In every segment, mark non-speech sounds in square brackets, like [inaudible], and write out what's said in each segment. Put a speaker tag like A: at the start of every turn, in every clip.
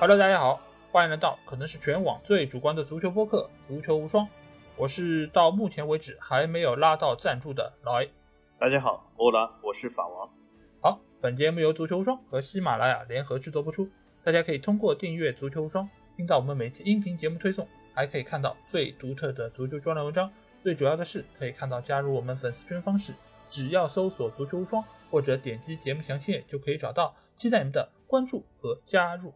A: Hello，大家好，欢迎来到可能是全网最主观的足球播客《足球无双》，我是到目前为止还没有拉到赞助的老 A。
B: 大家好，欧拉，我是法王。
A: 好，本节目由足球无双和喜马拉雅联合制作播出，大家可以通过订阅足球无双，听到我们每期音频节目推送，还可以看到最独特的足球专栏文章。最主要的是，可以看到加入我们粉丝群方式，只要搜索“足球无双”或者点击节目详情页就可以找到。期待你们的关注和加入。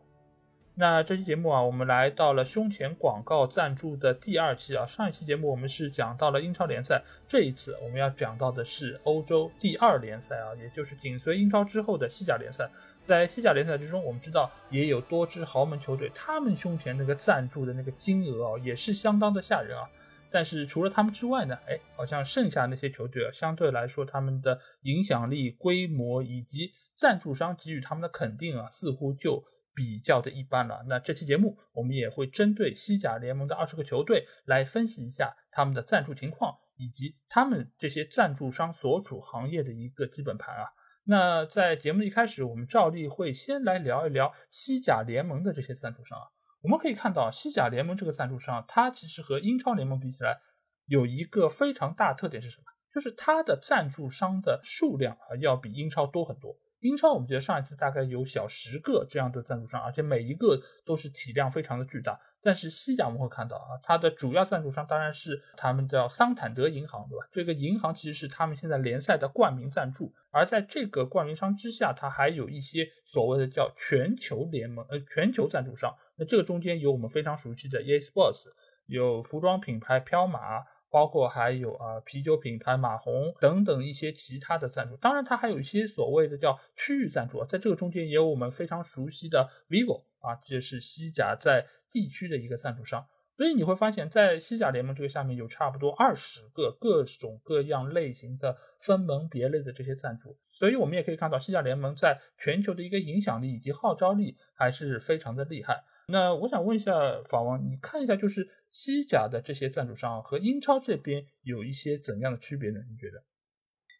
A: 那这期节目啊，我们来到了胸前广告赞助的第二期啊。上一期节目我们是讲到了英超联赛，这一次我们要讲到的是欧洲第二联赛啊，也就是紧随英超之后的西甲联赛。在西甲联赛之中，我们知道也有多支豪门球队，他们胸前那个赞助的那个金额啊，也是相当的吓人啊。但是除了他们之外呢，哎，好像剩下那些球队啊，相对来说他们的影响力、规模以及赞助商给予他们的肯定啊，似乎就比较的一般了。那这期节目我们也会针对西甲联盟的二十个球队来分析一下他们的赞助情况，以及他们这些赞助商所处行业的一个基本盘啊。那在节目的一开始，我们照例会先来聊一聊西甲联盟的这些赞助商啊。我们可以看到，西甲联盟这个赞助商，它其实和英超联盟比起来，有一个非常大特点是什么？就是它的赞助商的数量啊，要比英超多很多。英超我们觉得上一次大概有小十个这样的赞助商，而且每一个都是体量非常的巨大。但是西甲我们会看到啊，它的主要赞助商当然是他们叫桑坦德银行，对吧？这个银行其实是他们现在联赛的冠名赞助。而在这个冠名商之下，它还有一些所谓的叫全球联盟呃全球赞助商。那这个中间有我们非常熟悉的 EA Sports，有服装品牌彪马。包括还有啊啤酒品牌马红等等一些其他的赞助，当然它还有一些所谓的叫区域赞助，在这个中间也有我们非常熟悉的 vivo 啊，这是西甲在地区的一个赞助商。所以你会发现在西甲联盟这个下面有差不多二十个各种各样类型的分门别类的这些赞助，所以我们也可以看到西甲联盟在全球的一个影响力以及号召力还是非常的厉害。那我想问一下法王，你看一下，就是西甲的这些赞助商和英超这边有一些怎样的区别呢？你觉得？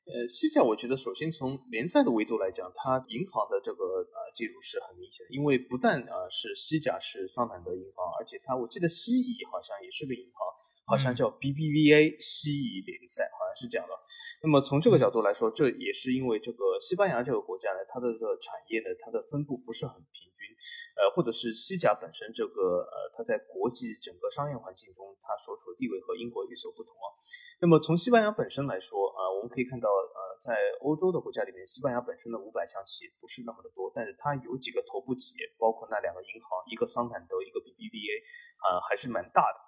B: 呃，西甲我觉得首先从联赛的维度来讲，它银行的这个呃技术是很明显的，因为不但呃是西甲是桑坦德银行，而且它我记得西乙好像也是个银行。好像叫 BBVA 西乙联赛，好像是这样的。那么从这个角度来说，这也是因为这个西班牙这个国家呢，它的这个产业呢，它的分布不是很平均，呃，或者是西甲本身这个呃，它在国际整个商业环境中，它所处的地位和英国有所不同啊。那么从西班牙本身来说，啊，我们可以看到，呃，在欧洲的国家里面，西班牙本身的五百强企业不是那么的多，但是它有几个头部企业，包括那两个银行，一个桑坦德，一个 BBVA，啊，还是蛮大的。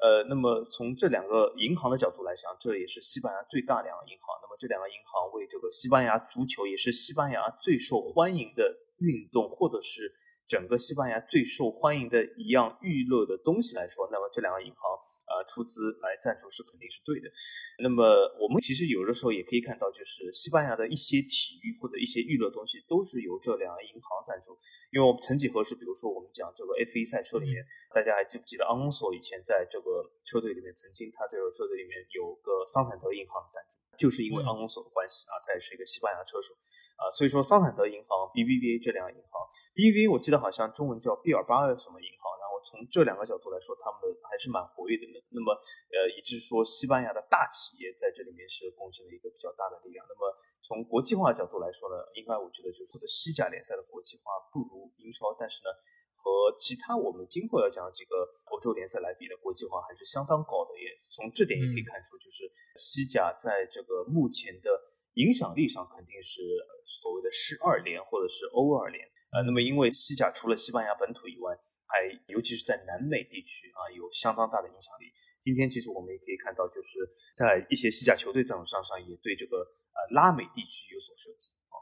B: 呃，那么从这两个银行的角度来讲，这也是西班牙最大两个银行。那么这两个银行为这个西班牙足球，也是西班牙最受欢迎的运动，或者是整个西班牙最受欢迎的一样娱乐的东西来说，那么这两个银行。呃，出资来赞助是肯定是对的。那么我们其实有的时候也可以看到，就是西班牙的一些体育或者一些娱乐东西都是由这两个银行赞助。因为我们曾几何时，比如说我们讲这个 F1 赛车里面，大家还记不记得阿隆索以前在这个车队里面，曾经他这个车队里面有个桑坦德银行的赞助，就是因为阿隆索的关系啊，他也是一个西班牙车手啊，所以说桑坦德银行、BBVA 这两个银行，BBVA 我记得好像中文叫毕尔巴鄂什么银行。从这两个角度来说，他们的还是蛮活跃的。那么，呃，也就是说，西班牙的大企业在这里面是贡献了一个比较大的力量。那么，从国际化角度来说呢，应该我觉得就是西甲联赛的国际化不如英超，但是呢，和其他我们今后要讲几个欧洲联赛来比的国际化还是相当高的。也从这点也可以看出，就是西甲在这个目前的影响力上肯定是所谓的世二联或者是欧二联。呃，那么因为西甲除了西班牙本土以外，还尤其是在南美地区啊，有相当大的影响力。今天其实我们也可以看到，就是在一些西甲球队赞助商上，也对这个呃拉美地区有所涉及啊。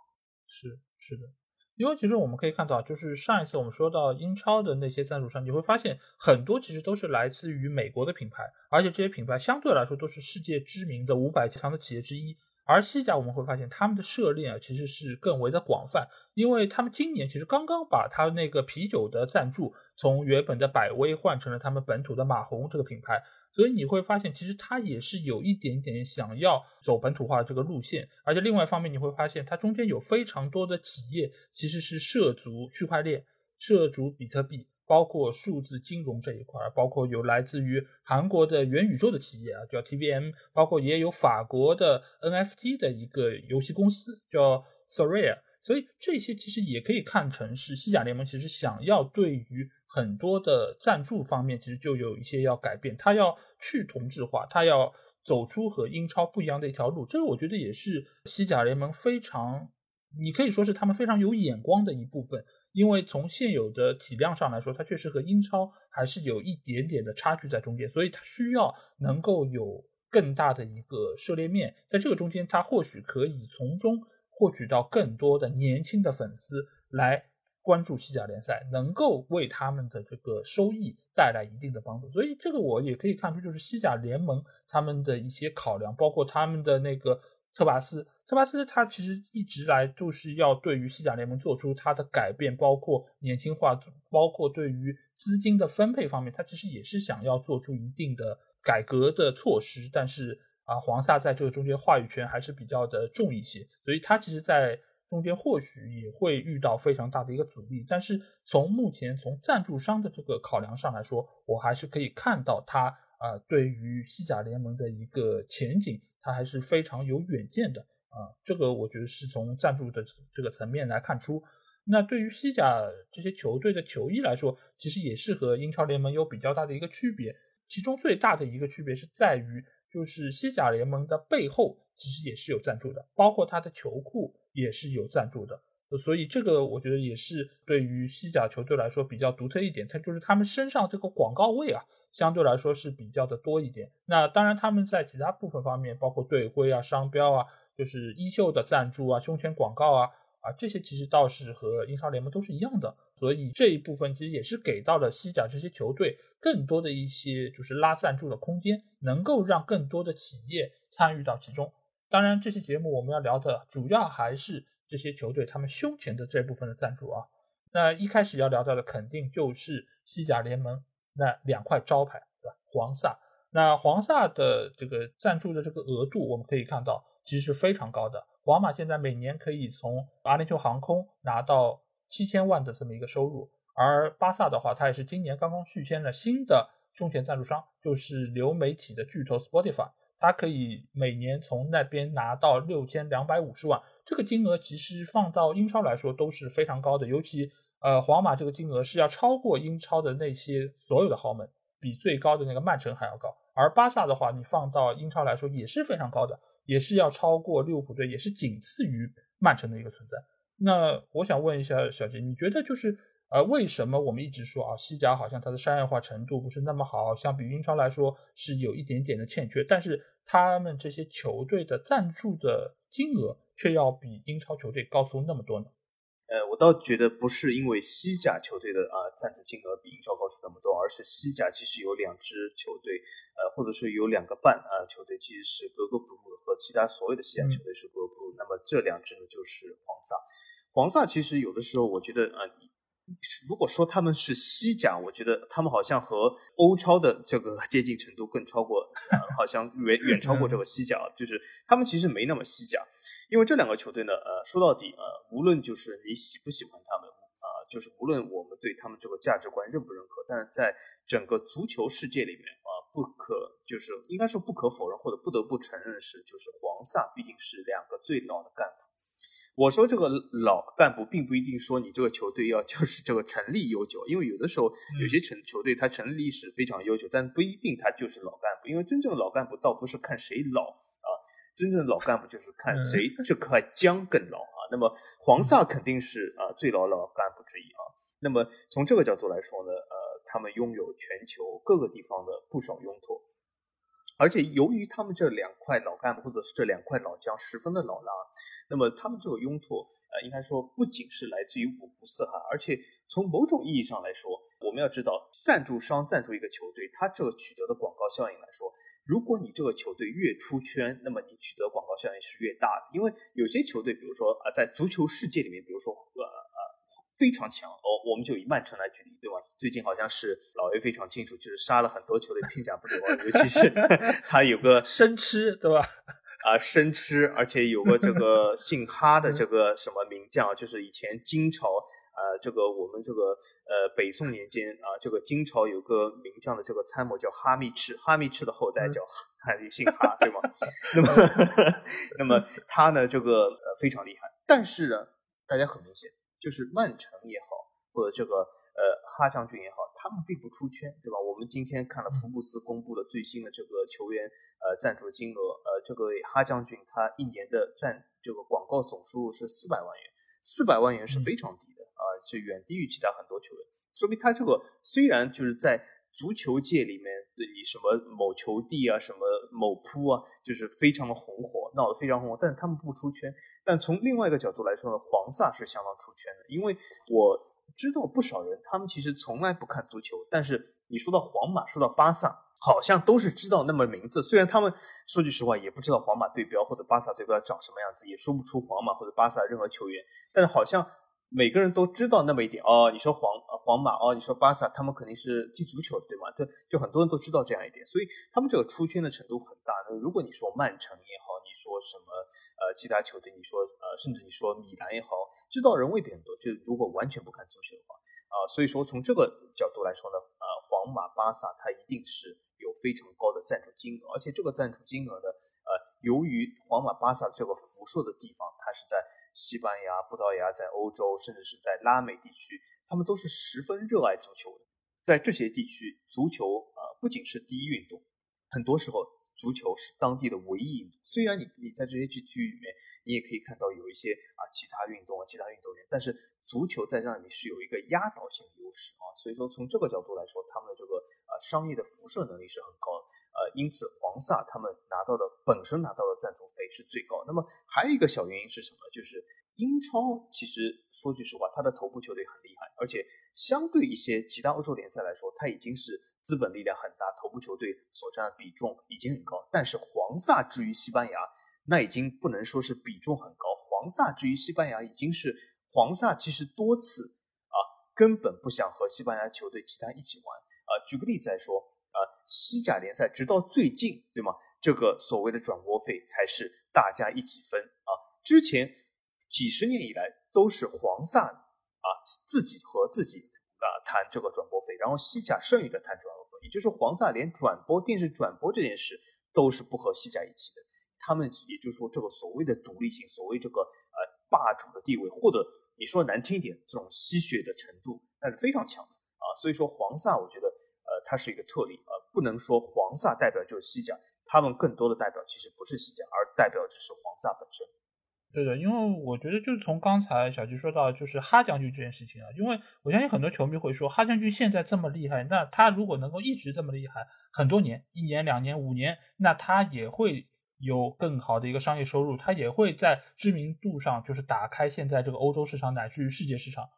A: 是是的，因为其实我们可以看到，就是上一次我们说到英超的那些赞助商，你会发现很多其实都是来自于美国的品牌，而且这些品牌相对来说都是世界知名的五百强的企业之一。而西甲我们会发现，他们的涉猎啊其实是更为的广泛，因为他们今年其实刚刚把他那个啤酒的赞助从原本的百威换成了他们本土的马红这个品牌，所以你会发现，其实他也是有一点点想要走本土化这个路线，而且另外一方面你会发现，它中间有非常多的企业其实是涉足区块链。涉足比特币，包括数字金融这一块，包括有来自于韩国的元宇宙的企业啊，叫 TVM，包括也有法国的 NFT 的一个游戏公司叫 Soraya。所以这些其实也可以看成是西甲联盟其实想要对于很多的赞助方面，其实就有一些要改变，它要去同质化，它要走出和英超不一样的一条路。这个我觉得也是西甲联盟非常，你可以说是他们非常有眼光的一部分，因为从现有的体量上来说，它确实和英超还是有一点点的差距在中间，所以它需要能够有更大的一个涉猎面，在这个中间，它或许可以从中。获取到更多的年轻的粉丝来关注西甲联赛，能够为他们的这个收益带来一定的帮助。所以这个我也可以看出，就是西甲联盟他们的一些考量，包括他们的那个特巴斯，特巴斯他其实一直来就是要对于西甲联盟做出他的改变，包括年轻化，包括对于资金的分配方面，他其实也是想要做出一定的改革的措施，但是。啊，黄萨在这个中间话语权还是比较的重一些，所以他其实，在中间或许也会遇到非常大的一个阻力。但是从目前从赞助商的这个考量上来说，我还是可以看到他啊，对于西甲联盟的一个前景，他还是非常有远见的啊。这个我觉得是从赞助的这个层面来看出。那对于西甲这些球队的球衣来说，其实也是和英超联盟有比较大的一个区别。其中最大的一个区别是在于。就是西甲联盟的背后其实也是有赞助的，包括它的球裤也是有赞助的，所以这个我觉得也是对于西甲球队来说比较独特一点，它就是他们身上这个广告位啊，相对来说是比较的多一点。那当然他们在其他部分方面，包括队徽啊、商标啊，就是衣袖的赞助啊、胸前广告啊。啊，这些其实倒是和英超联盟都是一样的，所以这一部分其实也是给到了西甲这些球队更多的一些就是拉赞助的空间，能够让更多的企业参与到其中。当然，这期节目我们要聊的主要还是这些球队他们胸前的这部分的赞助啊。那一开始要聊到的肯定就是西甲联盟那两块招牌，对吧？黄萨，那黄萨的这个赞助的这个额度，我们可以看到其实是非常高的。皇马现在每年可以从阿联酋航空拿到七千万的这么一个收入，而巴萨的话，它也是今年刚刚续签了新的胸前赞助商，就是流媒体的巨头 Spotify，它可以每年从那边拿到六千两百五十万，这个金额其实放到英超来说都是非常高的，尤其呃皇马这个金额是要超过英超的那些所有的豪门，比最高的那个曼城还要高，而巴萨的话，你放到英超来说也是非常高的。也是要超过利物浦队，也是仅次于曼城的一个存在。那我想问一下小杰，你觉得就是呃，为什么我们一直说啊，西甲好像它的商业化程度不是那么好，相比英超来说是有一点点的欠缺，但是他们这些球队的赞助的金额却要比英超球队高出那么多呢？
B: 呃，我倒觉得不是因为西甲球队的啊赞助金额比英超高出那么多，而是西甲其实有两支球队，呃，或者说有两个半啊球队其实是格格不入的，和其他所有的西甲球队是格格不入。那么这两支呢，就是黄萨。黄萨其实有的时候我觉得啊，如果说他们是西甲，我觉得他们好像和欧超的这个接近程度更超过，好像远远超过这个西甲，就是他们其实没那么西甲。因为这两个球队呢，呃，说到底，呃，无论就是你喜不喜欢他们，啊，就是无论我们对他们这个价值观认不认可，但是在整个足球世界里面，啊，不可就是应该说不可否认或者不得不承认是，就是黄萨毕竟是两个最老的干部。我说这个老干部，并不一定说你这个球队要 [laughs] 就是这个成立悠久，因为有的时候有些成球队它成立历史非常悠久，但不一定它就是老干部，因为真正的老干部倒不是看谁老啊。真正的老干部就是看谁这块姜更老啊。那么黄萨肯定是啊最老老干部之一啊。那么从这个角度来说呢，呃，他们拥有全球各个地方的不少拥托，而且由于他们这两块老干部或者是这两块老将十分的老了，那么他们这个拥托呃，应该说不仅是来自于五湖四海，而且从某种意义上来说，我们要知道赞助商赞助一个球队，他这个取得的广告效应来说。如果你这个球队越出圈，那么你取得广告效应是越大的。因为有些球队，比如说啊，在足球世界里面，比如说呃呃非常强哦，我们就以曼城来举例，对吧？最近好像是老 A 非常清楚，就是杀了很多球队，拼甲不留啊。尤其是 [laughs] 他有个
A: 生吃，对吧？
B: 啊，生吃，而且有个这个姓哈的这个什么名将，就是以前金朝呃，这个我们这个呃北宋年间啊，这个金朝有个名将的这个参谋叫哈密赤，哈密赤的后代叫哈，[laughs] 姓哈，对吗？那么 [laughs] 那么他呢，这个呃非常厉害，但是呢，大家很明显，就是曼城也好，或者这个呃哈将军也好，他们并不出圈，对吧？我们今天看了福布斯公布的最新的这个球员呃赞助金额，呃，这个哈将军他一年的赞这个广告总收入是四百万元，四百万元是非常低的。啊，是远低于其他很多球员，说明他这个虽然就是在足球界里面，你什么某球帝啊，什么某扑啊，就是非常的红火，闹得非常红火，但是他们不出圈。但从另外一个角度来说呢，黄萨是相当出圈的，因为我知道不少人，他们其实从来不看足球，但是你说到皇马，说到巴萨，好像都是知道那么名字。虽然他们说句实话，也不知道皇马队标或者巴萨队标长什么样子，也说不出皇马或者巴萨任何球员，但是好像。每个人都知道那么一点哦，你说皇皇马哦，你说巴萨，他们肯定是踢足球的，对吗？这就很多人都知道这样一点，所以他们这个出圈的程度很大。那如果你说曼城也好，你说什么呃其他球队，你说呃甚至你说米兰也好，知道人未必很多。就如果完全不看足球的话啊，所以说从这个角度来说呢，呃，皇马、巴萨它一定是有非常高的赞助金额，而且这个赞助金额呢，呃，由于皇马、巴萨这个辐射的地方，它是在。西班牙、葡萄牙在欧洲，甚至是在拉美地区，他们都是十分热爱足球的。在这些地区，足球啊不仅是第一运动，很多时候足球是当地的唯一运动。虽然你你在这些地区里面，你也可以看到有一些啊其他运动啊其他运动员，但是足球在那里是有一个压倒性的优势啊。所以说从这个角度来说，他们的这个啊商业的辐射能力是很高的。呃，因此黄萨他们拿到的本身拿到的赞助费是最高。那么还有一个小原因是什么？就是英超其实说句实话，它的头部球队很厉害，而且相对一些其他欧洲联赛来说，它已经是资本力量很大，头部球队所占的比重已经很高。但是黄萨至于西班牙，那已经不能说是比重很高。黄萨至于西班牙，已经是黄萨其实多次啊根本不想和西班牙球队其他一起玩啊。举个例子来说。西甲联赛直到最近，对吗？这个所谓的转播费才是大家一起分啊。之前几十年以来都是黄萨啊自己和自己啊谈这个转播费，然后西甲剩余的谈转播费，也就是黄萨连转播电视转播这件事都是不和西甲一起的。他们也就是说，这个所谓的独立性，所谓这个呃霸主的地位，或者你说难听一点，这种吸血的程度，那是非常强的啊。所以说黄萨，我觉得呃。它是一个特例啊，不能说黄萨代表就是西甲，他们更多的代表其实不是西甲，而代表的是黄萨本身。
A: 对的，因为我觉得就是从刚才小吉说到就是哈将军这件事情啊，因为我相信很多球迷会说哈将军现在这么厉害，那他如果能够一直这么厉害很多年，一年、两年、五年，那他也会有更好的一个商业收入，他也会在知名度上就是打开现在这个欧洲市场乃至于世界市场。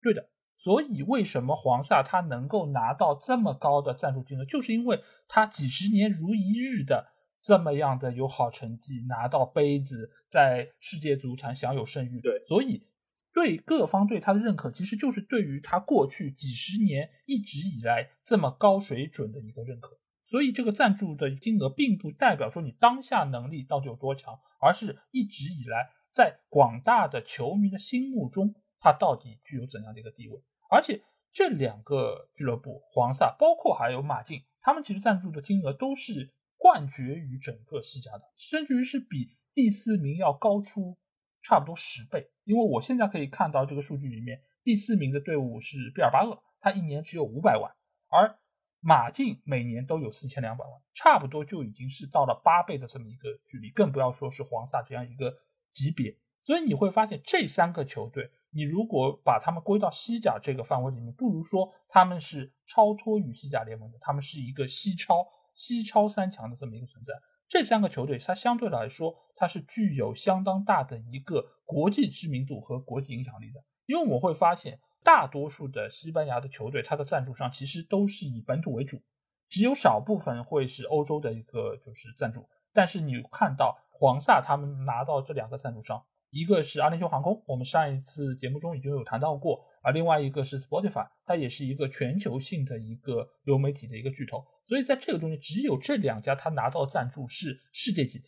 A: 对的。所以，为什么黄萨他能够拿到这么高的赞助金额，就是因为他几十年如一日的这么样的有好成绩，拿到杯子，在世界足坛享有盛誉。
B: 对，
A: 所以对各方对他的认可，其实就是对于他过去几十年一直以来这么高水准的一个认可。所以，这个赞助的金额并不代表说你当下能力到底有多强，而是一直以来在广大的球迷的心目中。他到底具有怎样的一个地位？而且这两个俱乐部，黄萨，包括还有马竞，他们其实赞助的金额都是冠绝于整个西甲的，甚至于是比第四名要高出差不多十倍。因为我现在可以看到这个数据里面，第四名的队伍是毕尔巴鄂，他一年只有五百万，而马竞每年都有四千两百万，差不多就已经是到了八倍的这么一个距离，更不要说是黄萨这样一个级别。所以你会发现这三个球队。你如果把他们归到西甲这个范围里面，不如说他们是超脱于西甲联盟的，他们是一个西超、西超三强的这么一个存在。这三个球队，它相对来说，它是具有相当大的一个国际知名度和国际影响力的。因为我会发现，大多数的西班牙的球队，它的赞助商其实都是以本土为主，只有少部分会是欧洲的一个就是赞助。但是你看到黄萨他们拿到这两个赞助商。一个是阿联酋航空，我们上一次节目中已经有谈到过，而另外一个是 Spotify，它也是一个全球性的一个流媒体的一个巨头，所以在这个中间，只有这两家它拿到赞助是世界级的，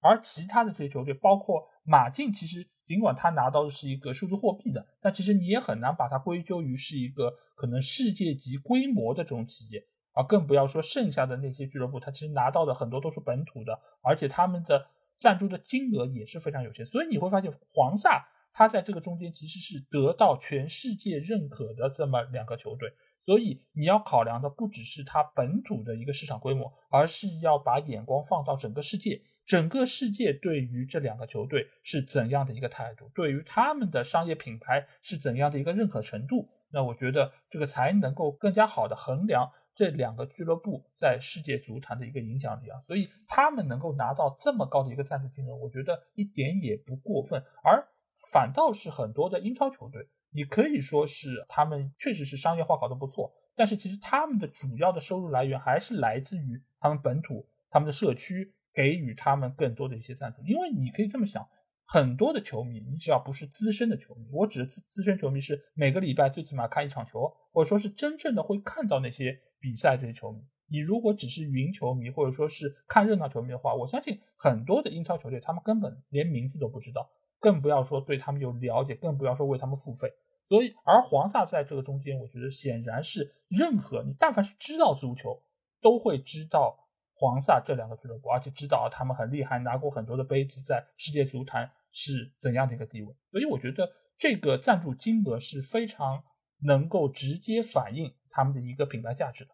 A: 而其他的这些球队，包括马竞，其实尽管他拿到的是一个数字货币的，但其实你也很难把它归咎于是一个可能世界级规模的这种企业，啊，更不要说剩下的那些俱乐部，它其实拿到的很多都是本土的，而且他们的赞助的金额也是非常有限，所以你会发现黄萨他在这个中间其实是得到全世界认可的这么两个球队。所以你要考量的不只是它本土的一个市场规模，而是要把眼光放到整个世界，整个世界对于这两个球队是怎样的一个态度，对于他们的商业品牌是怎样的一个认可程度。那我觉得这个才能够更加好的衡量这两个俱乐部在世界足坛的一个影响力啊。所以他们能够拿到这么高的一个赞助金额，我觉得一点也不过分，而反倒是很多的英超球队。你可以说是他们确实是商业化搞得不错，但是其实他们的主要的收入来源还是来自于他们本土、他们的社区给予他们更多的一些赞助。因为你可以这么想，很多的球迷，你只要不是资深的球迷，我指的资资深球迷是每个礼拜最起码看一场球，或者说是真正的会看到那些比赛这些球迷。你如果只是云球迷，或者说是看热闹球迷的话，我相信很多的英超球队他们根本连名字都不知道。更不要说对他们有了解，更不要说为他们付费。所以，而黄萨在这个中间，我觉得显然是任何你但凡是知道足球，都会知道黄萨这两个俱乐部，而且知道他们很厉害，拿过很多的杯子，在世界足坛是怎样的一个地位。所以，我觉得这个赞助金额是非常能够直接反映他们的一个品牌价值的。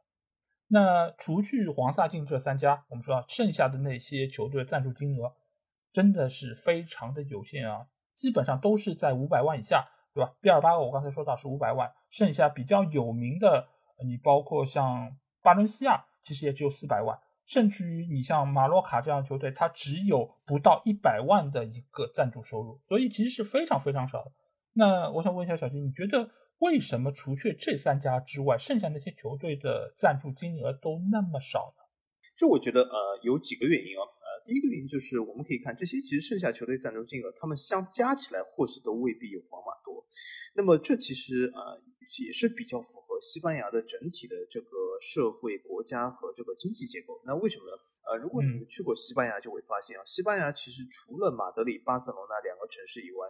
A: 那除去黄萨进这三家，我们说啊剩下的那些球队赞助金额。真的是非常的有限啊，基本上都是在五百万以下，对吧？毕尔巴鄂我刚才说到是五百万，剩下比较有名的，你包括像巴伦西亚，其实也只有四百万，甚至于你像马洛卡这样的球队，它只有不到一百万的一个赞助收入，所以其实是非常非常少的。那我想问一下小金，你觉得为什么除却这三家之外，剩下那些球队的赞助金额都那么少呢？
B: 这我觉得呃有几个原因啊。呃第一个原因就是，我们可以看这些其实剩下球队赞助金额，他们相加起来或许都未必有皇马多。那么这其实呃也是比较符合西班牙的整体的这个社会、国家和这个经济结构。那为什么呢？呃，如果你们去过西班牙，就会发现啊，西班牙其实除了马德里、巴塞罗那两个城市以外，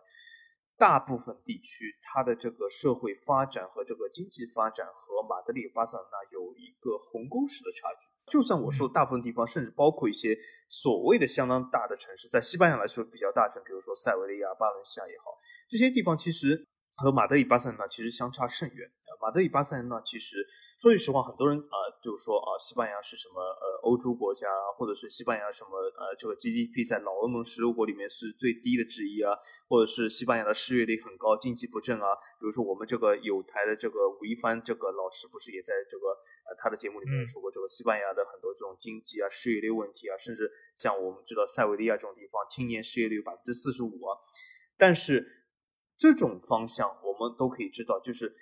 B: 大部分地区它的这个社会发展和这个经济发展和马德里、巴塞罗那有一个鸿沟式的差距。就算我说大部分地方，甚至包括一些所谓的相当大的城市，在西班牙来说比较大城，比如说塞维利亚、巴伦西亚也好，这些地方其实和马德里、巴塞罗那其实相差甚远。马德里、巴塞罗那其实说句实话，很多人啊，就是说啊，西班牙是什么呃欧洲国家，或者是西班牙什么呃这个 GDP 在老欧盟十六国里面是最低的之一啊，或者是西班牙的失业率很高，经济不振啊。比如说我们这个有台的这个吴亦凡这个老师不是也在这个呃他的节目里面说过，这个西班牙的很多这种经济啊、失业率问题啊，甚至像我们知道塞维利亚这种地方，青年失业率百分之四十五啊。但是这种方向我们都可以知道，就是。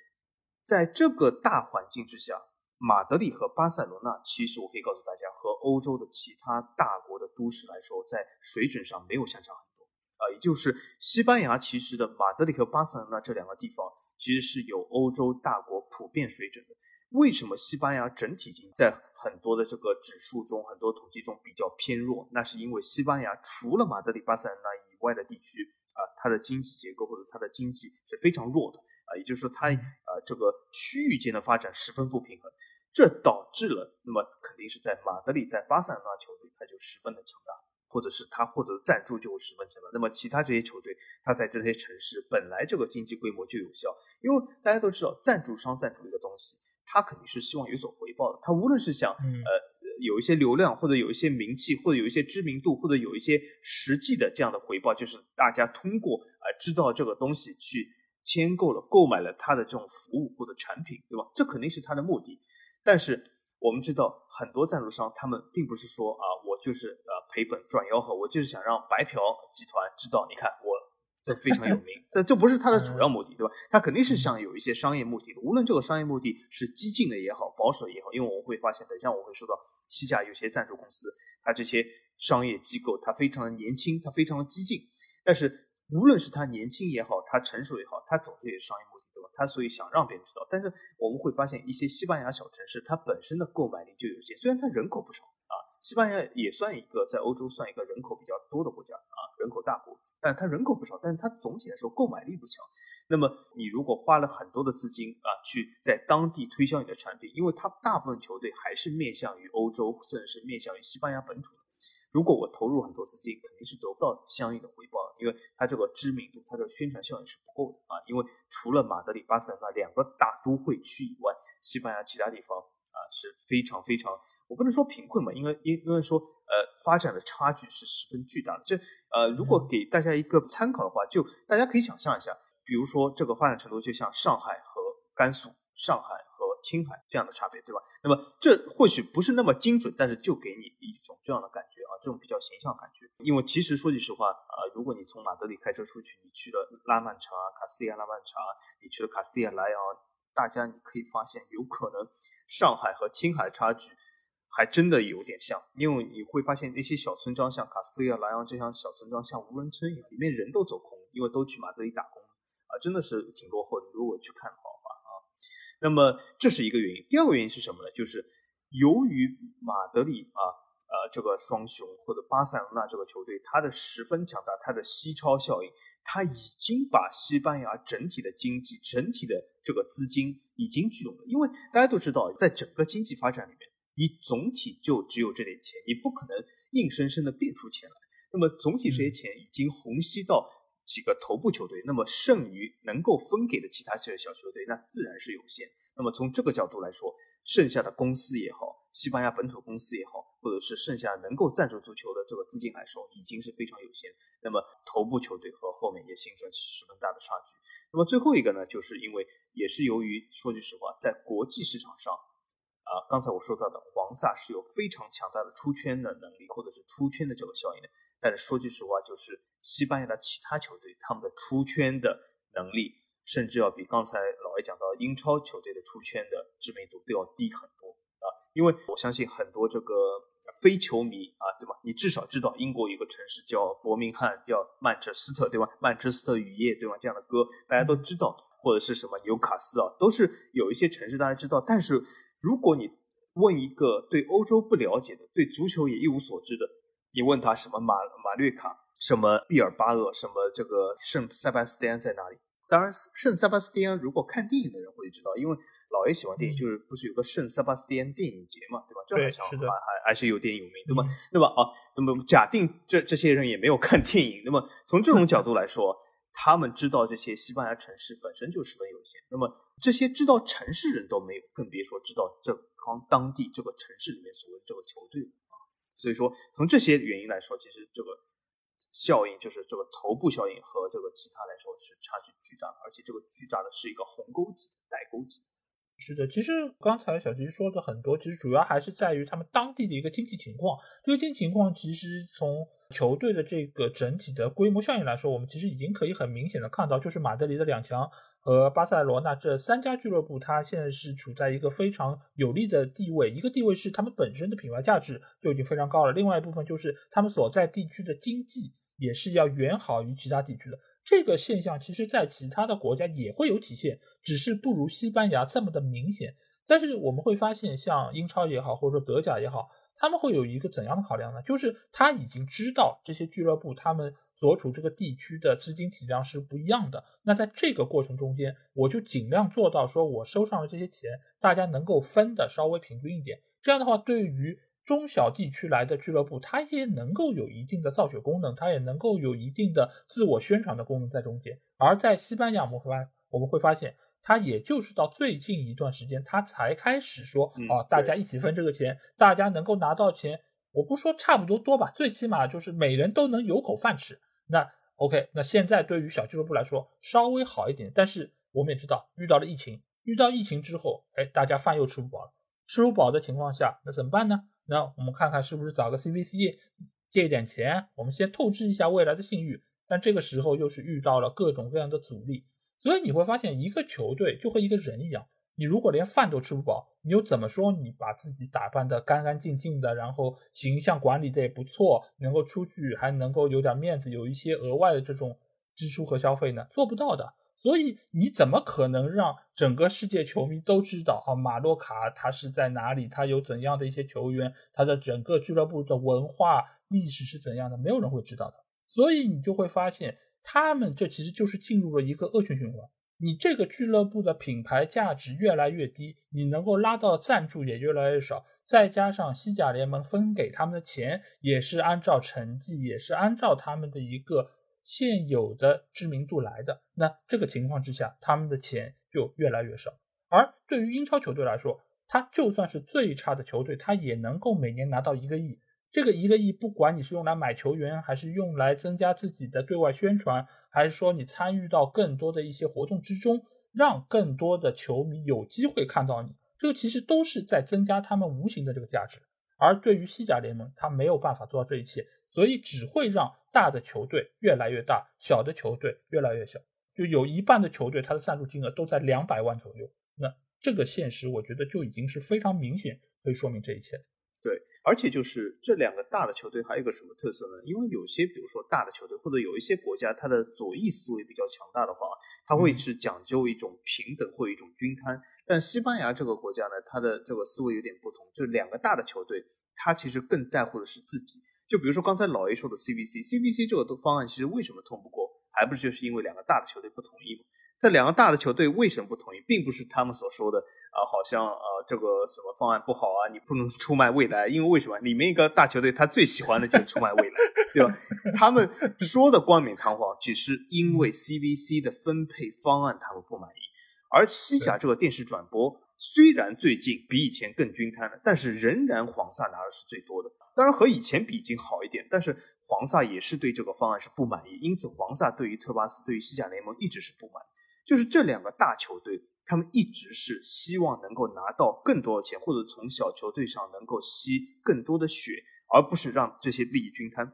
B: 在这个大环境之下，马德里和巴塞罗那，其实我可以告诉大家，和欧洲的其他大国的都市来说，在水准上没有相差很多啊。也就是西班牙其实的马德里和巴塞罗那这两个地方，其实是有欧洲大国普遍水准的。为什么西班牙整体经在很多的这个指数中、很多统计中比较偏弱？那是因为西班牙除了马德里、巴塞罗那以外的地区啊，它的经济结构或者它的经济是非常弱的。啊，也就是说，它呃这个区域间的发展十分不平衡，这导致了，那么肯定是在马德里，在巴塞罗那球队，它就十分的强大，或者是它获得的赞助就会十分强大。那么其他这些球队，它在这些城市本来这个经济规模就有效，因为大家都知道，赞助商赞助一个东西，他肯定是希望有所回报的。他无论是想呃有一些流量，或者有一些名气，或者有一些知名度，或者有一些实际的这样的回报，就是大家通过啊知道这个东西去。签购了、购买了他的这种服务或者产品，对吧？这肯定是他的目的。但是我们知道，很多赞助商他们并不是说啊，我就是呃赔本赚吆喝，我就是想让白嫖集团知道，你看我这非常有名。[laughs] 这这不是他的主要目的，对吧？他肯定是想有一些商业目的的。无论这个商业目的是激进的也好，保守也好，因为我们会发现，等一下我会说到西甲有些赞助公司，它这些商业机构它非常的年轻，它非常的激进，但是。无论是他年轻也好，他成熟也好，他总是有商业目的，对吧？他所以想让别人知道。但是我们会发现，一些西班牙小城市，它本身的购买力就有限。虽然它人口不少啊，西班牙也算一个在欧洲算一个人口比较多的国家啊，人口大国。但它人口不少，但是它总体来说购买力不强。那么你如果花了很多的资金啊，去在当地推销你的产品，因为它大部分球队还是面向于欧洲，甚至是面向于西班牙本土。如果我投入很多资金，肯定是得不到相应的回报，因为它这个知名度、它的宣传效应是不够的啊。因为除了马德里、巴塞罗那两个大都会区以外，西班牙其他地方啊是非常非常，我不能说贫困嘛，因为因因为说呃发展的差距是十分巨大的。这呃如果给大家一个参考的话，就大家可以想象一下，比如说这个发展程度就像上海和甘肃，上海和。青海这样的差别，对吧？那么这或许不是那么精准，但是就给你一种这样的感觉啊，这种比较形象感觉。因为其实说句实话啊，如果你从马德里开车出去，你去了拉曼查、卡斯蒂亚拉曼查，你去了卡斯蒂亚莱昂，大家你可以发现，有可能上海和青海差距还真的有点像，因为你会发现那些小村庄，像卡斯蒂亚莱昂这样小村庄，像无人村一样，里面人都走空，因为都去马德里打工啊，真的是挺落后的。如果去看的话啊。那么这是一个原因，第二个原因是什么呢？就是由于马德里啊，呃，这个双雄或者巴塞罗那这个球队，它的十分强大，它的西超效应，它已经把西班牙整体的经济、整体的这个资金已经聚拢了。因为大家都知道，在整个经济发展里面，你总体就只有这点钱，你不可能硬生生的变出钱来。那么总体这些钱已经虹吸到。几个头部球队，那么剩余能够分给的其他这些小球队，那自然是有限。那么从这个角度来说，剩下的公司也好，西班牙本土公司也好，或者是剩下能够赞助足球的这个资金来说，已经是非常有限。那么头部球队和后面也形成十分大的差距。那么最后一个呢，就是因为也是由于说句实话，在国际市场上，啊，刚才我说到的黄萨是有非常强大的出圈的能力，或者是出圈的这个效应的。但是说句实话，就是西班牙的其他球队，他们的出圈的能力，甚至要比刚才老爷讲到英超球队的出圈的知名度都要低很多啊！因为我相信很多这个非球迷啊，对吧？你至少知道英国有个城市叫伯明翰，叫曼彻斯特，对吧？曼彻斯特雨夜，对吧？这样的歌大家都知道，或者是什么纽卡斯啊，都是有一些城市大家知道。但是如果你问一个对欧洲不了解的，对足球也一无所知的，你问他什么马马略卡，什么毕尔巴鄂，什么这个圣塞巴斯蒂安在哪里？当然，圣塞巴斯蒂安如果看电影的人会知道，因为老爷喜欢电影，就是不是有个圣塞巴斯蒂安电影节嘛，对吧？这还
A: 是
B: 还还还是有点有名，对吧？那么啊，那么假定这这些人也没有看电影，那么从这种角度来说，他们知道这些西班牙城市本身就十分有限。那么这些知道城市人都没有，更别说知道这当当地这个城市里面所谓这个球队啊。所以说，从这些原因来说，其实这个效应就是这个头部效应和这个其他来说是差距巨大的，而且这个巨大的是一个鸿沟级、代沟级。
A: 是的，其实刚才小吉说的很多，其实主要还是在于他们当地的一个经济情况。这个经济情况其实从球队的这个整体的规模效应来说，我们其实已经可以很明显的看到，就是马德里的两强。和巴塞罗那这三家俱乐部，它现在是处在一个非常有利的地位。一个地位是他们本身的品牌价值就已经非常高了，另外一部分就是他们所在地区的经济也是要远好于其他地区的。这个现象其实，在其他的国家也会有体现，只是不如西班牙这么的明显。但是我们会发现，像英超也好，或者说德甲也好，他们会有一个怎样的考量呢？就是他已经知道这些俱乐部他们。所处这个地区的资金体量是不一样的，那在这个过程中间，我就尽量做到说，我收上的这些钱，大家能够分的稍微平均一点。这样的话，对于中小地区来的俱乐部，它也能够有一定的造血功能，它也能够有一定的自我宣传的功能在中间。而在西班牙，我们会发我们会发现，它也就是到最近一段时间，他才开始说，啊，大家一起分这个钱，大家能够拿到钱，我不说差不多多吧，最起码就是每人都能有口饭吃。那 OK，那现在对于小俱乐部来说稍微好一点，但是我们也知道遇到了疫情，遇到疫情之后，哎，大家饭又吃不饱了，吃不饱的情况下，那怎么办呢？那我们看看是不是找个 CVC 借一点钱，我们先透支一下未来的信誉。但这个时候又是遇到了各种各样的阻力，所以你会发现一个球队就和一个人一样。你如果连饭都吃不饱，你又怎么说你把自己打扮的干干净净的，然后形象管理的也不错，能够出去还能够有点面子，有一些额外的这种支出和消费呢？做不到的。所以你怎么可能让整个世界球迷都知道啊？马洛卡他是在哪里？他有怎样的一些球员？他的整个俱乐部的文化历史是怎样的？没有人会知道的。所以你就会发现，他们这其实就是进入了一个恶性循环。你这个俱乐部的品牌价值越来越低，你能够拉到赞助也越来越少，再加上西甲联盟分给他们的钱也是按照成绩，也是按照他们的一个现有的知名度来的。那这个情况之下，他们的钱就越来越少。而对于英超球队来说，他就算是最差的球队，他也能够每年拿到一个亿。这个一个亿，不管你是用来买球员，还是用来增加自己的对外宣传，还是说你参与到更多的一些活动之中，让更多的球迷有机会看到你，这个其实都是在增加他们无形的这个价值。而对于西甲联盟，他没有办法做到这一切，所以只会让大的球队越来越大，小的球队越来越小。就有一半的球队，它的赞助金额都在两百万左右。那这个现实，我觉得就已经是非常明显，可以说明这一切。
B: 对，而且就是这两个大的球队还有一个什么特色呢？因为有些比如说大的球队，或者有一些国家，它的左翼思维比较强大的话，它会是讲究一种平等或一种均摊。但西班牙这个国家呢，它的这个思维有点不同，就两个大的球队，它其实更在乎的是自己。就比如说刚才老 A 说的 CBC，CBC 这个方案其实为什么通不过，还不是就是因为两个大的球队不同意吗？这两个大的球队为什么不同意，并不是他们所说的。啊，好像啊，这个什么方案不好啊，你不能出卖未来，因为为什么？里面一个大球队他最喜欢的就是出卖未来，对吧？[laughs] 他们说的冠冕堂皇，只是因为 CVC 的分配方案他们不满意。而西甲这个电视转播虽然最近比以前更均摊了，但是仍然黄萨拿的是最多的。当然和以前比已经好一点，但是黄萨也是对这个方案是不满意。因此，黄萨对于特巴斯，对于西甲联盟一直是不满。就是这两个大球队。他们一直是希望能够拿到更多的钱，或者从小球队上能够吸更多的血，而不是让这些利益均摊。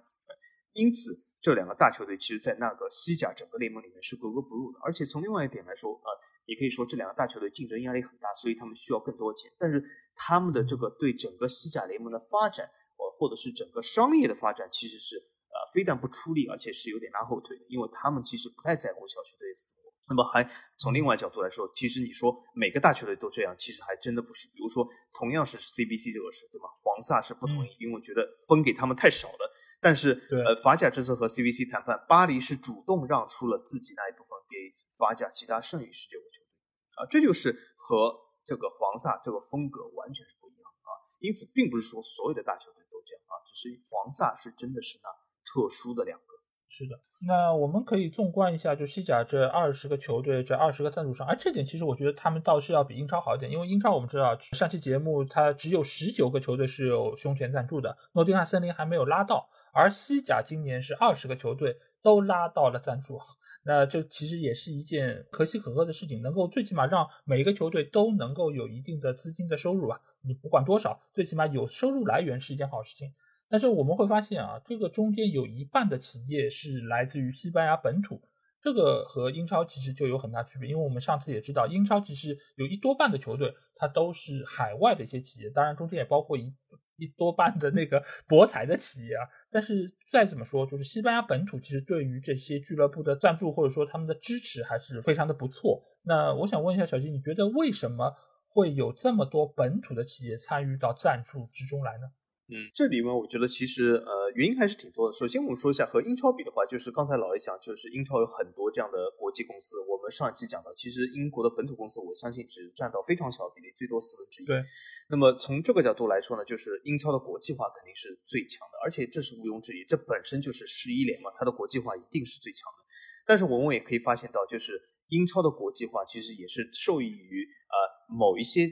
B: 因此，这两个大球队其实，在那个西甲整个联盟里面是格格不入的。而且从另外一点来说，呃，也可以说这两个大球队竞争压力很大，所以他们需要更多的钱。但是，他们的这个对整个西甲联盟的发展，呃，或者是整个商业的发展，其实是呃非但不出力，而且是有点拉后腿，因为他们其实不太在乎小球队的死活。那么还从另外角度来说，其实你说每个大球队都这样，其实还真的不是。比如说，同样是 CBC 这个事，对吧？黄萨是不同意，因为觉得分给他们太少了。但是，呃，法甲这次和 CBC 谈判，巴黎是主动让出了自己那一部分给法甲其他剩余十九个球队。啊，这就是和这个黄萨这个风格完全是不一样啊。因此，并不是说所有的大球队都这样啊，只是黄萨是真的是那特殊的两个。
A: 是的，那我们可以纵观一下，就西甲这二十个球队，这二十个赞助商，哎，这点其实我觉得他们倒是要比英超好一点，因为英超我们知道上期节目它只有十九个球队是有胸前赞助的，诺丁汉森林还没有拉到，而西甲今年是二十个球队都拉到了赞助，那这其实也是一件可喜可贺的事情，能够最起码让每一个球队都能够有一定的资金的收入啊，你不管多少，最起码有收入来源是一件好事情。但是我们会发现啊，这个中间有一半的企业是来自于西班牙本土，这个和英超其实就有很大区别。因为我们上次也知道，英超其实有一多半的球队它都是海外的一些企业，当然中间也包括一一多半的那个 [laughs] 博彩的企业啊。但是再怎么说，就是西班牙本土其实对于这些俱乐部的赞助或者说他们的支持还是非常的不错。那我想问一下小金，你觉得为什么会有这么多本土的企业参与到赞助之中来呢？
B: 嗯，这里面我觉得其实呃原因还是挺多的。首先我们说一下和英超比的话，就是刚才老爷讲，就是英超有很多这样的国际公司。我们上一期讲到，其实英国的本土公司，我相信只占到非常小的比例，最多四分之一。
A: 对。
B: 那么从这个角度来说呢，就是英超的国际化肯定是最强的，而且这是毋庸置疑，这本身就是十一联嘛，它的国际化一定是最强的。但是我们也可以发现到，就是英超的国际化其实也是受益于呃某一些。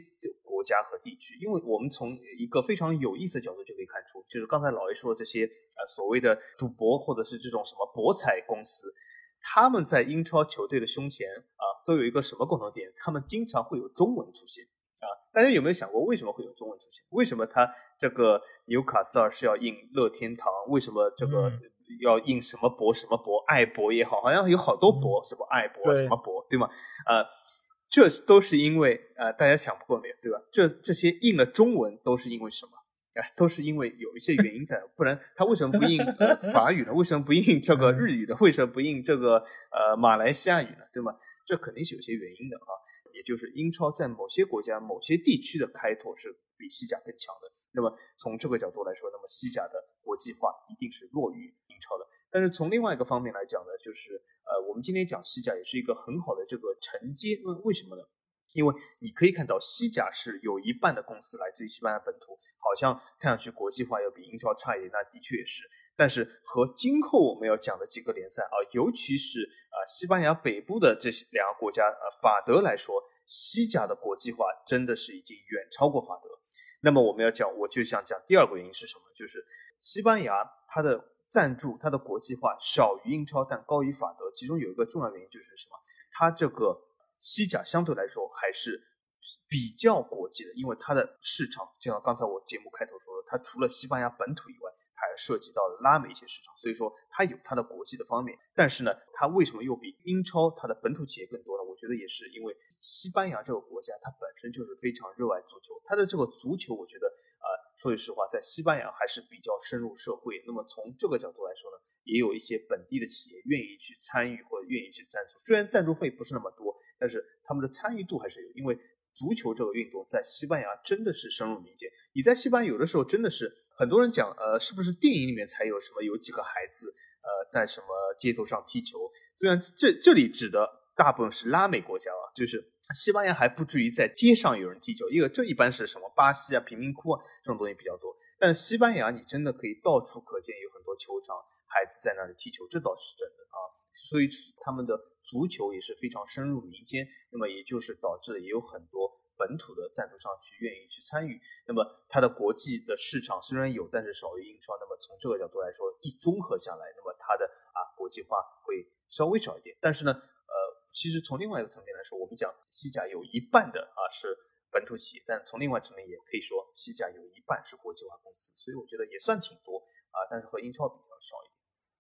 B: 国家和地区，因为我们从一个非常有意思的角度就可以看出，就是刚才老爷说的这些呃所谓的赌博或者是这种什么博彩公司，他们在英超球队的胸前啊都有一个什么共同点？他们经常会有中文出现啊！大家有没有想过为什么会有中文出现？为什么他这个纽卡斯尔是要印乐天堂？为什么这个要印什么博什么博？爱博也好，好像有好多博，什么爱博什么博，对吗？呃。这都是因为呃，大家想不过来，对吧？这这些印了中文都是因为什么？哎，都是因为有一些原因在，不然他为什么不印法语呢？为什么不印这个日语呢？为什么不印这个呃马来西亚语呢？对吗？这肯定是有些原因的啊。也就是英超在某些国家、某些地区的开拓是比西甲更强的。那么从这个角度来说，那么西甲的国际化一定是弱于英超的。但是从另外一个方面来讲呢，就是呃，我们今天讲西甲也是一个很好的这个承接，那为什么呢？因为你可以看到西甲是有一半的公司来自于西班牙本土，好像看上去国际化要比英超差一点，那的确也是。但是和今后我们要讲的几个联赛啊，尤其是啊西班牙北部的这些两个国家，呃法德来说，西甲的国际化真的是已经远超过法德。那么我们要讲，我就想讲第二个原因是什么？就是西班牙它的赞助它的国际化少于英超，但高于法德。其中有一个重要原因就是什么？它这个。西甲相对来说还是比较国际的，因为它的市场就像刚才我节目开头说的，它除了西班牙本土以外，还涉及到了拉美一些市场，所以说它有它的国际的方面。但是呢，它为什么又比英超它的本土企业更多呢？我觉得也是因为西班牙这个国家它本身就是非常热爱足球，它的这个足球，我觉得，说句实话，在西班牙还是比较深入社会。那么从这个角度来说呢，也有一些本地的企业愿意去参与或者愿意去赞助，虽然赞助费不是那么多。但是他们的参与度还是有，因为足球这个运动在西班牙真的是深入民间。你在西班牙有的时候真的是很多人讲，呃，是不是电影里面才有什么有几个孩子，呃，在什么街头上踢球？虽然这这里指的大部分是拉美国家啊，就是西班牙还不至于在街上有人踢球，因为这一般是什么巴西啊、贫民窟啊这种东西比较多。但西班牙你真的可以到处可见有很多球场，孩子在那里踢球，这倒是真的啊。所以他们的。足球也是非常深入民间，那么也就是导致也有很多本土的赞助商去愿意去参与。那么它的国际的市场虽然有，但是少于英超。那么从这个角度来说，一综合下来，那么它的啊国际化会稍微少一点。但是呢，其实从另外一个层面来说，我们讲西甲有一半的啊是本土企业，但从另外层面也可以说西甲有一半是国际化公司。所以我觉得也算挺多啊，但是和英超比较少一点。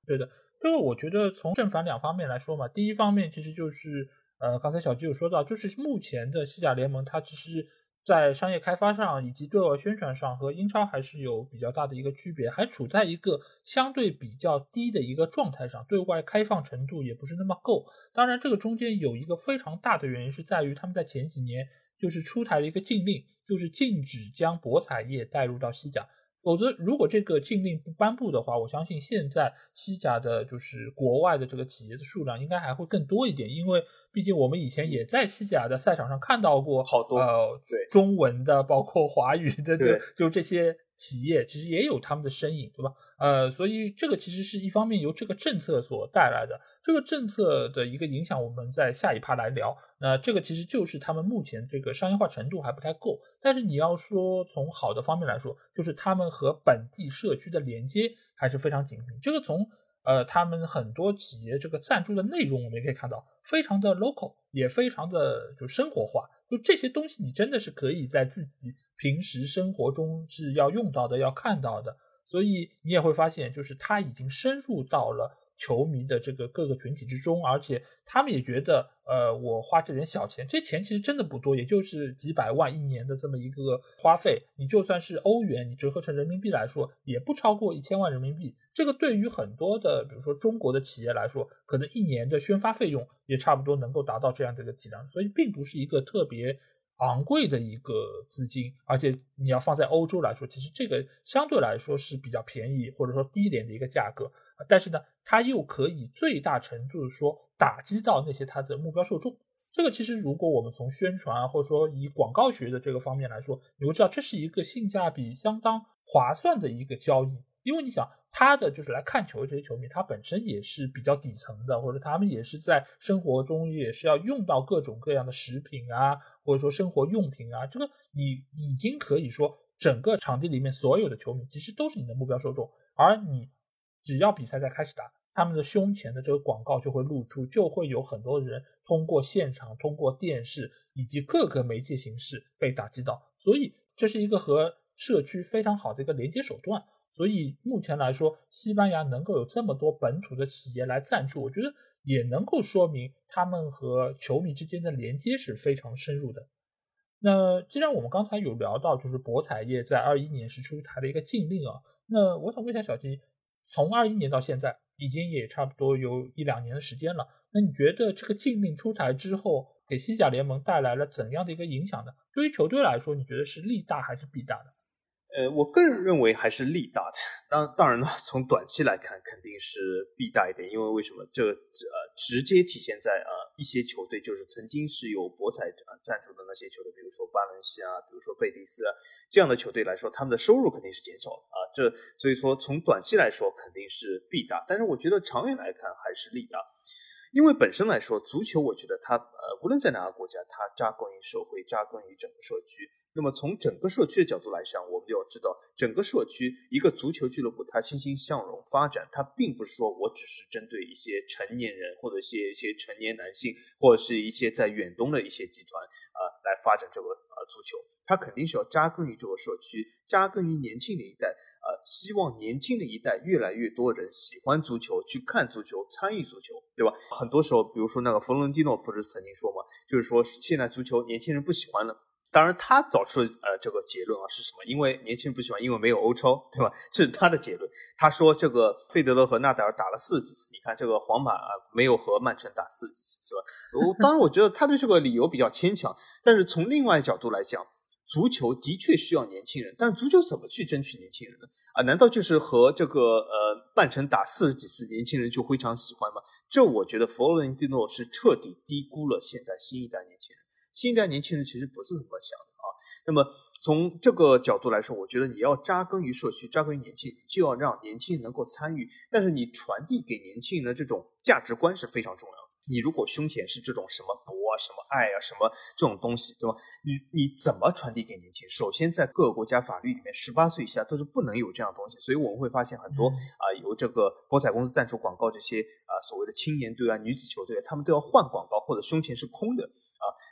A: 对的。这个我觉得从正反两方面来说嘛，第一方面其实就是，呃，刚才小吉有说到，就是目前的西甲联盟它其实，在商业开发上以及对外宣传上和英超还是有比较大的一个区别，还处在一个相对比较低的一个状态上，对外开放程度也不是那么够。当然，这个中间有一个非常大的原因是在于他们在前几年就是出台了一个禁令，就是禁止将博彩业带入到西甲。否则，如果这个禁令不颁布的话，我相信现在西甲的就是国外的这个企业的数量应该还会更多一点，因为毕竟我们以前也在西甲的赛场上看到过
B: 好多
A: 呃中文的，包括华语的，就就这些。企业其实也有他们的身影，对吧？呃，所以这个其实是一方面由这个政策所带来的，这个政策的一个影响，我们在下一趴来聊。那这个其实就是他们目前这个商业化程度还不太够，但是你要说从好的方面来说，就是他们和本地社区的连接还是非常紧密。这个从呃他们很多企业这个赞助的内容，我们也可以看到，非常的 local，也非常的就生活化。就这些东西，你真的是可以在自己。平时生活中是要用到的，要看到的，所以你也会发现，就是他已经深入到了球迷的这个各个群体之中，而且他们也觉得，呃，我花这点小钱，这钱其实真的不多，也就是几百万一年的这么一个花费，你就算是欧元，你折合成人民币来说，也不超过一千万人民币。这个对于很多的，比如说中国的企业来说，可能一年的宣发费用也差不多能够达到这样的一个体量，所以并不是一个特别。昂贵的一个资金，而且你要放在欧洲来说，其实这个相对来说是比较便宜或者说低廉的一个价格，但是呢，它又可以最大程度说打击到那些它的目标受众。这个其实如果我们从宣传啊或者说以广告学的这个方面来说，你会知道这是一个性价比相当划算的一个交易，因为你想。他的就是来看球的这些球迷，他本身也是比较底层的，或者他们也是在生活中也是要用到各种各样的食品啊，或者说生活用品啊。这个你已经可以说，整个场地里面所有的球迷其实都是你的目标受众。而你只要比赛在开始打，他们的胸前的这个广告就会露出，就会有很多人通过现场、通过电视以及各个媒介形式被打击到。所以这是一个和社区非常好的一个连接手段。所以目前来说，西班牙能够有这么多本土的企业来赞助，我觉得也能够说明他们和球迷之间的连接是非常深入的。那既然我们刚才有聊到，就是博彩业在二一年是出台了一个禁令啊，那我想问一下小吉，从二一年到现在，已经也差不多有一两年的时间了。那你觉得这个禁令出台之后，给西甲联盟带来了怎样的一个影响呢？对于球队来说，你觉得是利大还是弊大呢？
B: 呃，我个人认为还是利大的。当当然了，从短期来看肯定是弊大一点，因为为什么？这呃直接体现在呃一些球队，就是曾经是有博彩呃赞助的那些球队，比如说巴伦西啊，比如说贝蒂斯啊这样的球队来说，他们的收入肯定是减少了啊。这所以说从短期来说肯定是弊大，但是我觉得长远来看还是利大，因为本身来说，足球我觉得它呃无论在哪个国家，它扎根于社会，扎根于整个社区。那么从整个社区的角度来讲，我们就要知道，整个社区一个足球俱乐部它欣欣向荣发展，它并不是说我只是针对一些成年人或者一些一些成年男性，或者是一些在远东的一些集团啊来发展这个呃足球，它肯定是要扎根于这个社区，扎根于年轻的一代，呃，希望年轻的一代越来越多人喜欢足球，去看足球，参与足球，对吧？很多时候，比如说那个弗伦蒂诺不是曾经说嘛，就是说现在足球年轻人不喜欢了。当然，他找出呃这个结论啊是什么？因为年轻人不喜欢，因为没有欧超，对吧？这是他的结论。他说这个费德勒和纳达尔打了四十几次，你看这个皇马啊没有和曼城打四十几次，是吧？我当然我觉得他的这个理由比较牵强，但是从另外角度来讲，足球的确需要年轻人，但是足球怎么去争取年轻人呢？啊，难道就是和这个呃曼城打四十几次，年轻人就非常喜欢吗？这我觉得佛罗伦蒂诺是彻底低估了现在新一代年轻人。新一代年轻人其实不是这么想的啊。那么从这个角度来说，我觉得你要扎根于社区，扎根于年轻人，就要让年轻人能够参与。但是你传递给年轻人的这种价值观是非常重要的。你如果胸前是这种什么博啊、什么爱啊、什么这种东西，对吧？你你怎么传递给年轻人？首先，在各个国家法律里面，十八岁以下都是不能有这样的东西。所以我们会发现很多啊，由这个博彩公司赞助广告这些啊所谓的青年队啊、女子球队，他们都要换广告或者胸前是空的。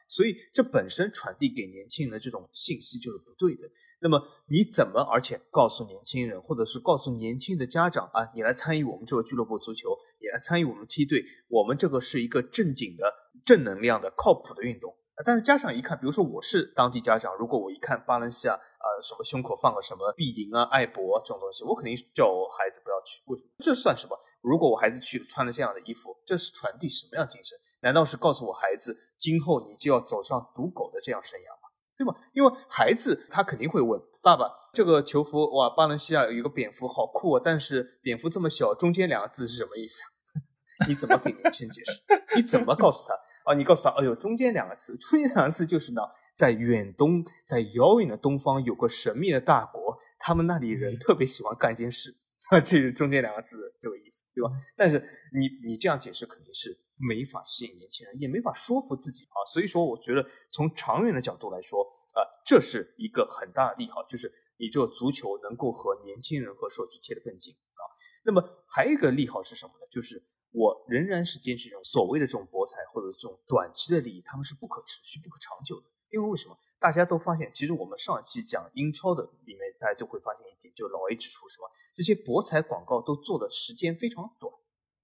B: 所以这本身传递给年轻人的这种信息就是不对的。那么你怎么而且告诉年轻人，或者是告诉年轻的家长啊，你来参与我们这个俱乐部足球，你来参与我们梯队，我们这个是一个正经的、正能量的、靠谱的运动。但是家长一看，比如说我是当地家长，如果我一看巴伦西亚啊什么胸口放个什么碧莹啊、爱博这种东西，我肯定叫我孩子不要去。为什么？这算什么？如果我孩子去穿了这样的衣服，这是传递什么样精神？难道是告诉我孩子，今后你就要走上赌狗的这样生涯吗？对吗？因为孩子他肯定会问爸爸：“这个球服哇，巴伦西亚有一个蝙蝠，好酷啊！但是蝙蝠这么小，中间两个字是什么意思？[laughs] 你怎么给年轻人解释？你怎么告诉他啊？你告诉他：哎呦，中间两个字，中间两个字就是呢，在远东，在遥远的东方有个神秘的大国，他们那里人特别喜欢干一件事，[laughs] 这是中间两个字这个意思，对吧？但是你你这样解释肯定是。没法吸引年轻人，也没法说服自己啊，所以说我觉得从长远的角度来说，啊，这是一个很大的利好，就是你这个足球能够和年轻人和社区贴得更近啊。那么还有一个利好是什么呢？就是我仍然是坚持这种所谓的这种博彩或者这种短期的利益，他们是不可持续、不可长久的。因为为什么？大家都发现，其实我们上一期讲英超的里面，大家就会发现一点，就老 A 指出什么，这些博彩广告都做的时间非常短。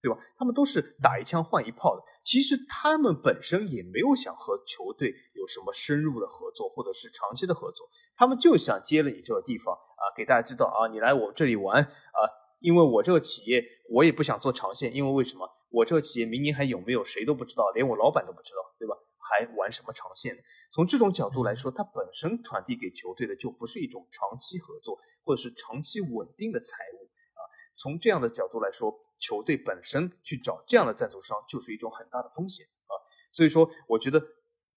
B: 对吧？他们都是打一枪换一炮的。其实他们本身也没有想和球队有什么深入的合作，或者是长期的合作。他们就想接了你这个地方啊，给大家知道啊，你来我这里玩啊。因为我这个企业，我也不想做长线。因为为什么？我这个企业明年还有没有，谁都不知道，连我老板都不知道，对吧？还玩什么长线呢？从这种角度来说，它本身传递给球队的就不是一种长期合作，或者是长期稳定的财务啊。从这样的角度来说。球队本身去找这样的赞助商就是一种很大的风险啊，所以说我觉得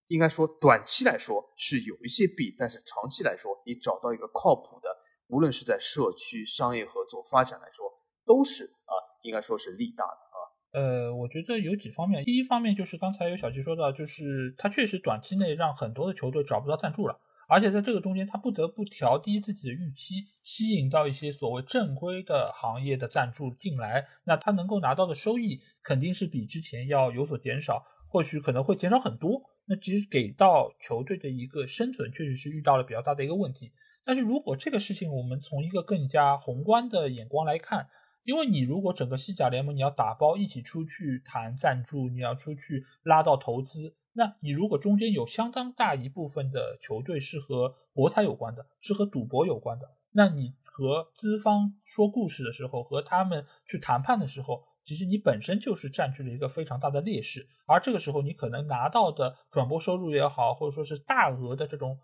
B: 应该说短期来说是有一些弊，但是长期来说，你找到一个靠谱的，无论是在社区商业合作发展来说，都是啊，应该说是利大的啊。
A: 呃，我觉得有几方面，第一方面就是刚才有小吉说到，就是他确实短期内让很多的球队找不到赞助了。而且在这个中间，他不得不调低自己的预期，吸引到一些所谓正规的行业的赞助进来，那他能够拿到的收益肯定是比之前要有所减少，或许可能会减少很多。那其实给到球队的一个生存，确实是遇到了比较大的一个问题。但是如果这个事情我们从一个更加宏观的眼光来看，因为你如果整个西甲联盟你要打包一起出去谈赞助，你要出去拉到投资。那你如果中间有相当大一部分的球队是和博彩有关的，是和赌博有关的，那你和资方说故事的时候，和他们去谈判的时候，其实你本身就是占据了一个非常大的劣势，而这个时候你可能拿到的转播收入也好，或者说是大额的这种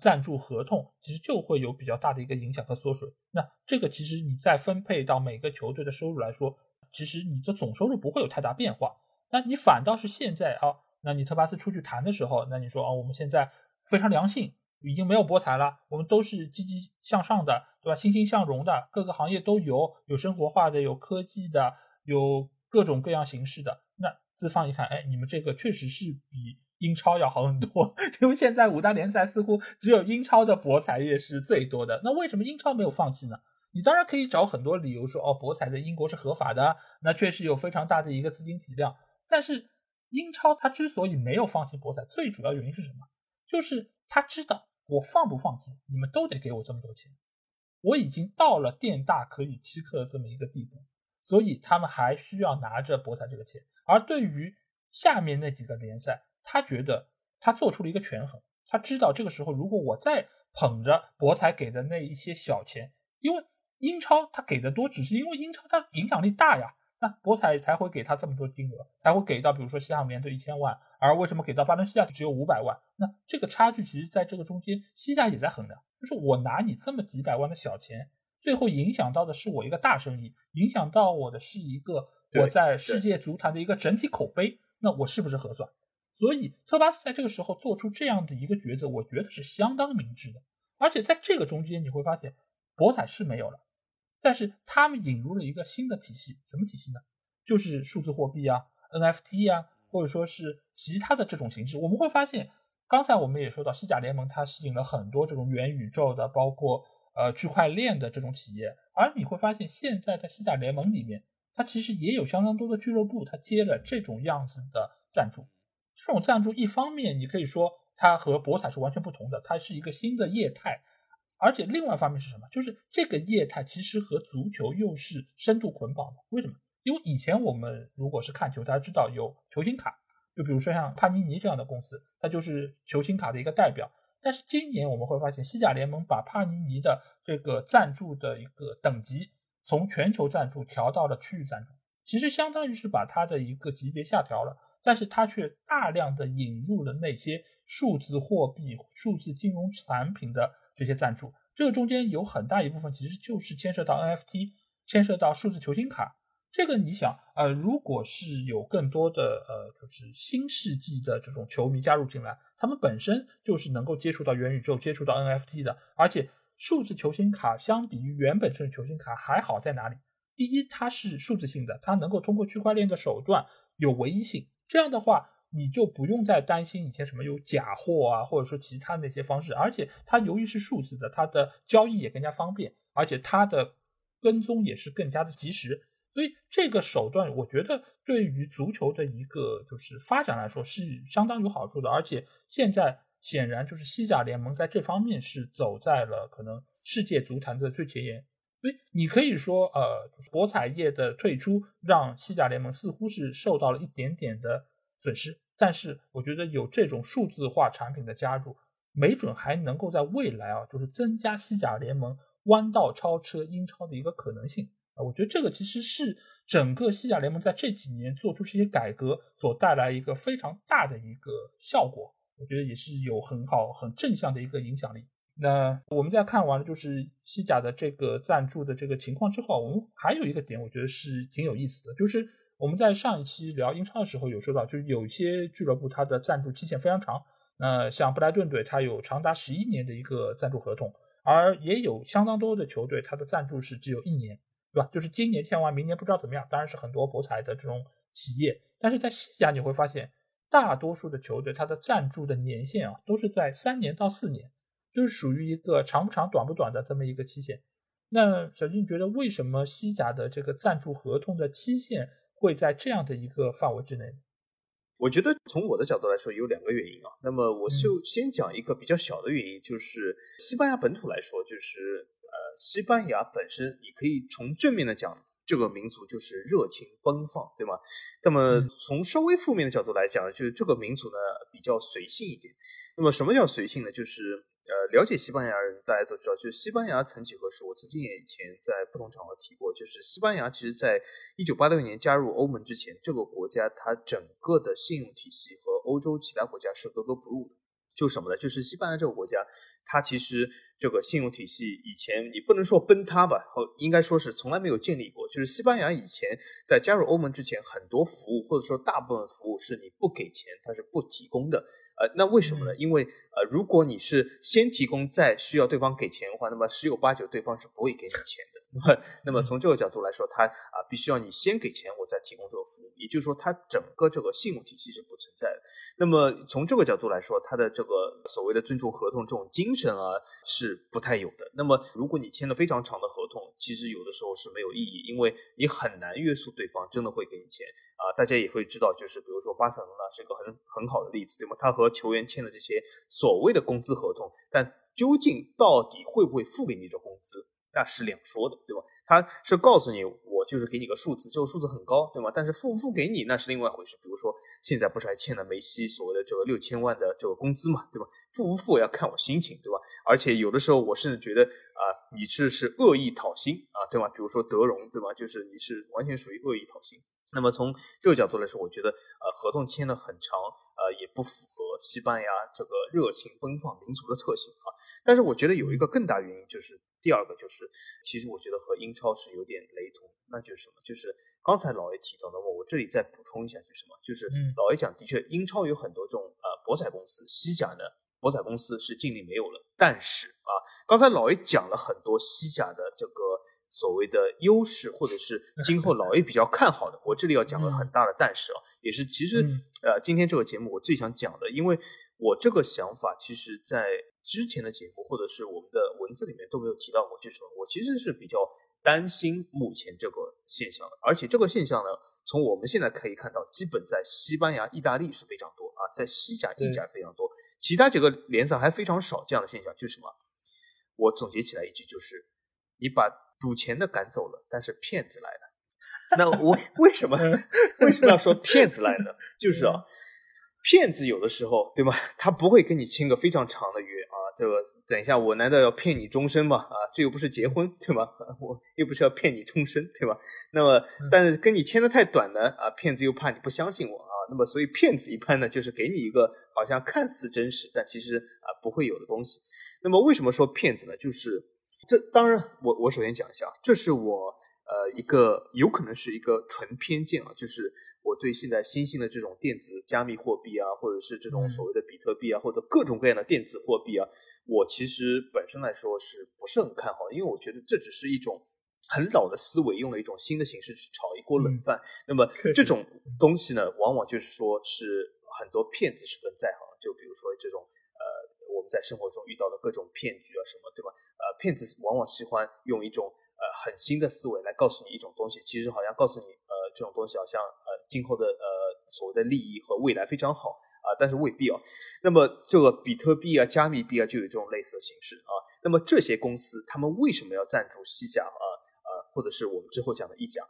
A: 赞助合同，其实就会有比较大的一个影响和缩水。那这个其实你再分配到每个球队的收入来说，其实你的总收入不会有太大变化。那你反倒是现在啊，那你特巴斯出去谈的时候，那你说啊，我们现在非常良性，已经没有博彩了，我们都是积极向上的，对吧？欣欣向荣的，各个行业都有，有生活化的，有科技的，有各种各样形式的。那资方一看，哎，你们这个确实是比。英超要好很多，[laughs] 因为现在五大联赛似乎只有英超的博彩业是最多的。那为什么英超没有放弃呢？你当然可以找很多理由说，哦，博彩在英国是合法的，那确实有非常大的一个资金体量。但是英超他之所以没有放弃博彩，最主要原因是什么？就是他知道我放不放弃，你们都得给我这么多钱。我已经到了店大可以欺客的这么一个地步，所以他们还需要拿着博彩这个钱。而对于下面那几个联赛，他觉得他做出了一个权衡，他知道这个时候如果我再捧着博彩给的那一些小钱，因为英超他给的多，只是因为英超它影响力大呀，那博彩才会给他这么多金额，才会给到比如说西汉姆联队一千万，而为什么给到巴伦西亚只有五百万？那这个差距其实在这个中间，西甲也在衡量，就是我拿你这么几百万的小钱，最后影响到的是我一个大生意，影响到我的是一个我在世界足坛的一个整体口碑，那我是不是合算？所以特巴斯在这个时候做出这样的一个抉择，我觉得是相当明智的。而且在这个中间，你会发现博彩是没有了，但是他们引入了一个新的体系，什么体系呢？就是数字货币啊、NFT 啊，或者说是其他的这种形式。我们会发现，刚才我们也说到，西甲联盟它吸引了很多这种元宇宙的，包括呃区块链的这种企业。而你会发现，现在在西甲联盟里面，它其实也有相当多的俱乐部，它接了这种样子的赞助。这种赞助，一方面你可以说它和博彩是完全不同的，它是一个新的业态，而且另外一方面是什么？就是这个业态其实和足球又是深度捆绑的。为什么？因为以前我们如果是看球，大家知道有球星卡，就比如说像帕尼尼这样的公司，它就是球星卡的一个代表。但是今年我们会发现，西甲联盟把帕尼尼的这个赞助的一个等级从全球赞助调到了区域赞助，其实相当于是把它的一个级别下调了。但是它却大量的引入了那些数字货币、数字金融产品的这些赞助，这个中间有很大一部分其实就是牵涉到 NFT，牵涉到数字球星卡。这个你想，呃，如果是有更多的呃，就是新世纪的这种球迷加入进来，他们本身就是能够接触到元宇宙、接触到 NFT 的，而且数字球星卡相比于原本这种球星卡还好在哪里？第一，它是数字性的，它能够通过区块链的手段有唯一性。这样的话，你就不用再担心以前什么有假货啊，或者说其他那些方式。而且它由于是数字的，它的交易也更加方便，而且它的跟踪也是更加的及时。所以这个手段，我觉得对于足球的一个就是发展来说是相当有好处的。而且现在显然就是西甲联盟在这方面是走在了可能世界足坛的最前沿。所以你可以说，呃，博彩业的退出让西甲联盟似乎是受到了一点点的损失，但是我觉得有这种数字化产品的加入，没准还能够在未来啊，就是增加西甲联盟弯道超车英超的一个可能性啊。我觉得这个其实是整个西甲联盟在这几年做出这些改革所带来一个非常大的一个效果，我觉得也是有很好很正向的一个影响力。那我们在看完了就是西甲的这个赞助的这个情况之后，我们还有一个点，我觉得是挺有意思的，就是我们在上一期聊英超的时候有说到，就是有一些俱乐部它的赞助期限非常长，那像布莱顿队它有长达十一年的一个赞助合同，而也有相当多的球队它的赞助是只有一年，对吧？就是今年签完，明年不知道怎么样。当然是很多博彩的这种企业，但是在西甲你会发现，大多数的球队它的赞助的年限啊都是在三年到四年。就是属于一个长不长、短不短的这么一个期限。那小金觉得，为什么西甲的这个赞助合同的期限会在这样的一个范围之内？
B: 我觉得从我的角度来说，有两个原因啊。那么我就先讲一个比较小的原因，就是西班牙本土来说，就是呃，西班牙本身，你可以从正面的讲，这个民族就是热情奔放，对吗？那么从稍微负面的角度来讲，就是这个民族呢比较随性一点。那么什么叫随性呢？就是呃，了解西班牙人，大家都知道，就是西班牙曾几何时，我曾经也以前在不同场合提过，就是西班牙其实在一九八六年加入欧盟之前，这个国家它整个的信用体系和欧洲其他国家是格格不入的，就是什么呢？就是西班牙这个国家，它其实这个信用体系以前你不能说崩塌吧，和应该说是从来没有建立过。就是西班牙以前在加入欧盟之前，很多服务或者说大部分服务是你不给钱它是不提供的。呃，那为什么呢？因为呃，如果你是先提供再需要对方给钱的话，那么十有八九对方是不会给你钱的。[laughs] 那么，那么从这个角度来说，他啊必须要你先给钱，我再提供这个服务。也就是说，它整个这个信用体系是不存在的。那么从这个角度来说，它的这个所谓的尊重合同这种精神啊是不太有的。那么如果你签了非常长的合同，其实有的时候是没有意义，因为你很难约束对方真的会给你钱啊。大家也会知道，就是比如说巴塞罗那是一个很很好的例子，对吗？他和球员签的这些所谓的工资合同，但究竟到底会不会付给你这工资，那是两说的，对吧？他是告诉你，我就是给你个数字，这个数字很高，对吗？但是付不付给你，那是另外一回事。比如说，现在不是还欠了梅西所谓的这个六千万的这个工资嘛，对吧？付不付要看我心情，对吧？而且有的时候我甚至觉得啊，你这是恶意讨薪啊，对吗？比如说德容，对吗？就是你是完全属于恶意讨薪。那么从这个角度来说，我觉得呃，合同签的很长，呃，也不符西班牙这个热情奔放民族的特性啊。但是我觉得有一个更大原因就是。第二个就是，其实我觉得和英超是有点雷同，那就是什么？就是刚才老 A 提到的，我我这里再补充一下，就是什么？就是老 A 讲，的确，英超有很多这种呃博彩公司，西甲的博彩公司是尽力没有了。但是啊，刚才老 A 讲了很多西甲的这个所谓的优势，或者是今后老 A 比较看好的，我这里要讲个很大的但是啊，也是其实呃今天这个节目我最想讲的，因为我这个想法其实在。之前的节目或者是我们的文字里面都没有提到过，就是我其实是比较担心目前这个现象的，而且这个现象呢，从我们现在可以看到，基本在西班牙、意大利是非常多啊，在西甲、意甲非常多，其他几个联赛还非常少这样的现象，就是什么？我总结起来一句就是，你把赌钱的赶走了，但是骗子来了。[laughs] 那我 [laughs] 为什么为什么要说骗子来呢？就是啊，骗子有的时候对吧，[laughs] 他不会跟你签个非常长的约啊。这个等一下，我难道要骗你终身吗？啊，这又不是结婚，对吧？我又不是要骗你终身，对吧？那么，但是跟你签的太短呢，啊，骗子又怕你不相信我啊，那么所以骗子一般呢，就是给你一个好像看似真实，但其实啊不会有的东西。那么为什么说骗子呢？就是这当然，我我首先讲一下，这是我呃一个有可能是一个纯偏见啊，就是我对现在新兴的这种电子加密货币啊，或者是这种所谓的比特币啊，或者各种各样的电子货币啊。我其实本身来说是不是很看好，因为我觉得这只是一种很老的思维，用了一种新的形式去炒一锅冷饭。那么这种东西呢，往往就是说是很多骗子是跟在行。就比如说这种呃，我们在生活中遇到的各种骗局啊什么，对吧？呃，骗子往往喜欢用一种呃很新的思维来告诉你一种东西，其实好像告诉你呃这种东西好像呃今后的呃所谓的利益和未来非常好。啊，但是未必啊。那么这个比特币啊、加密币啊，就有这种类似的形式啊。那么这些公司，他们为什么要赞助西甲啊？啊，或者是我们之后讲的意甲？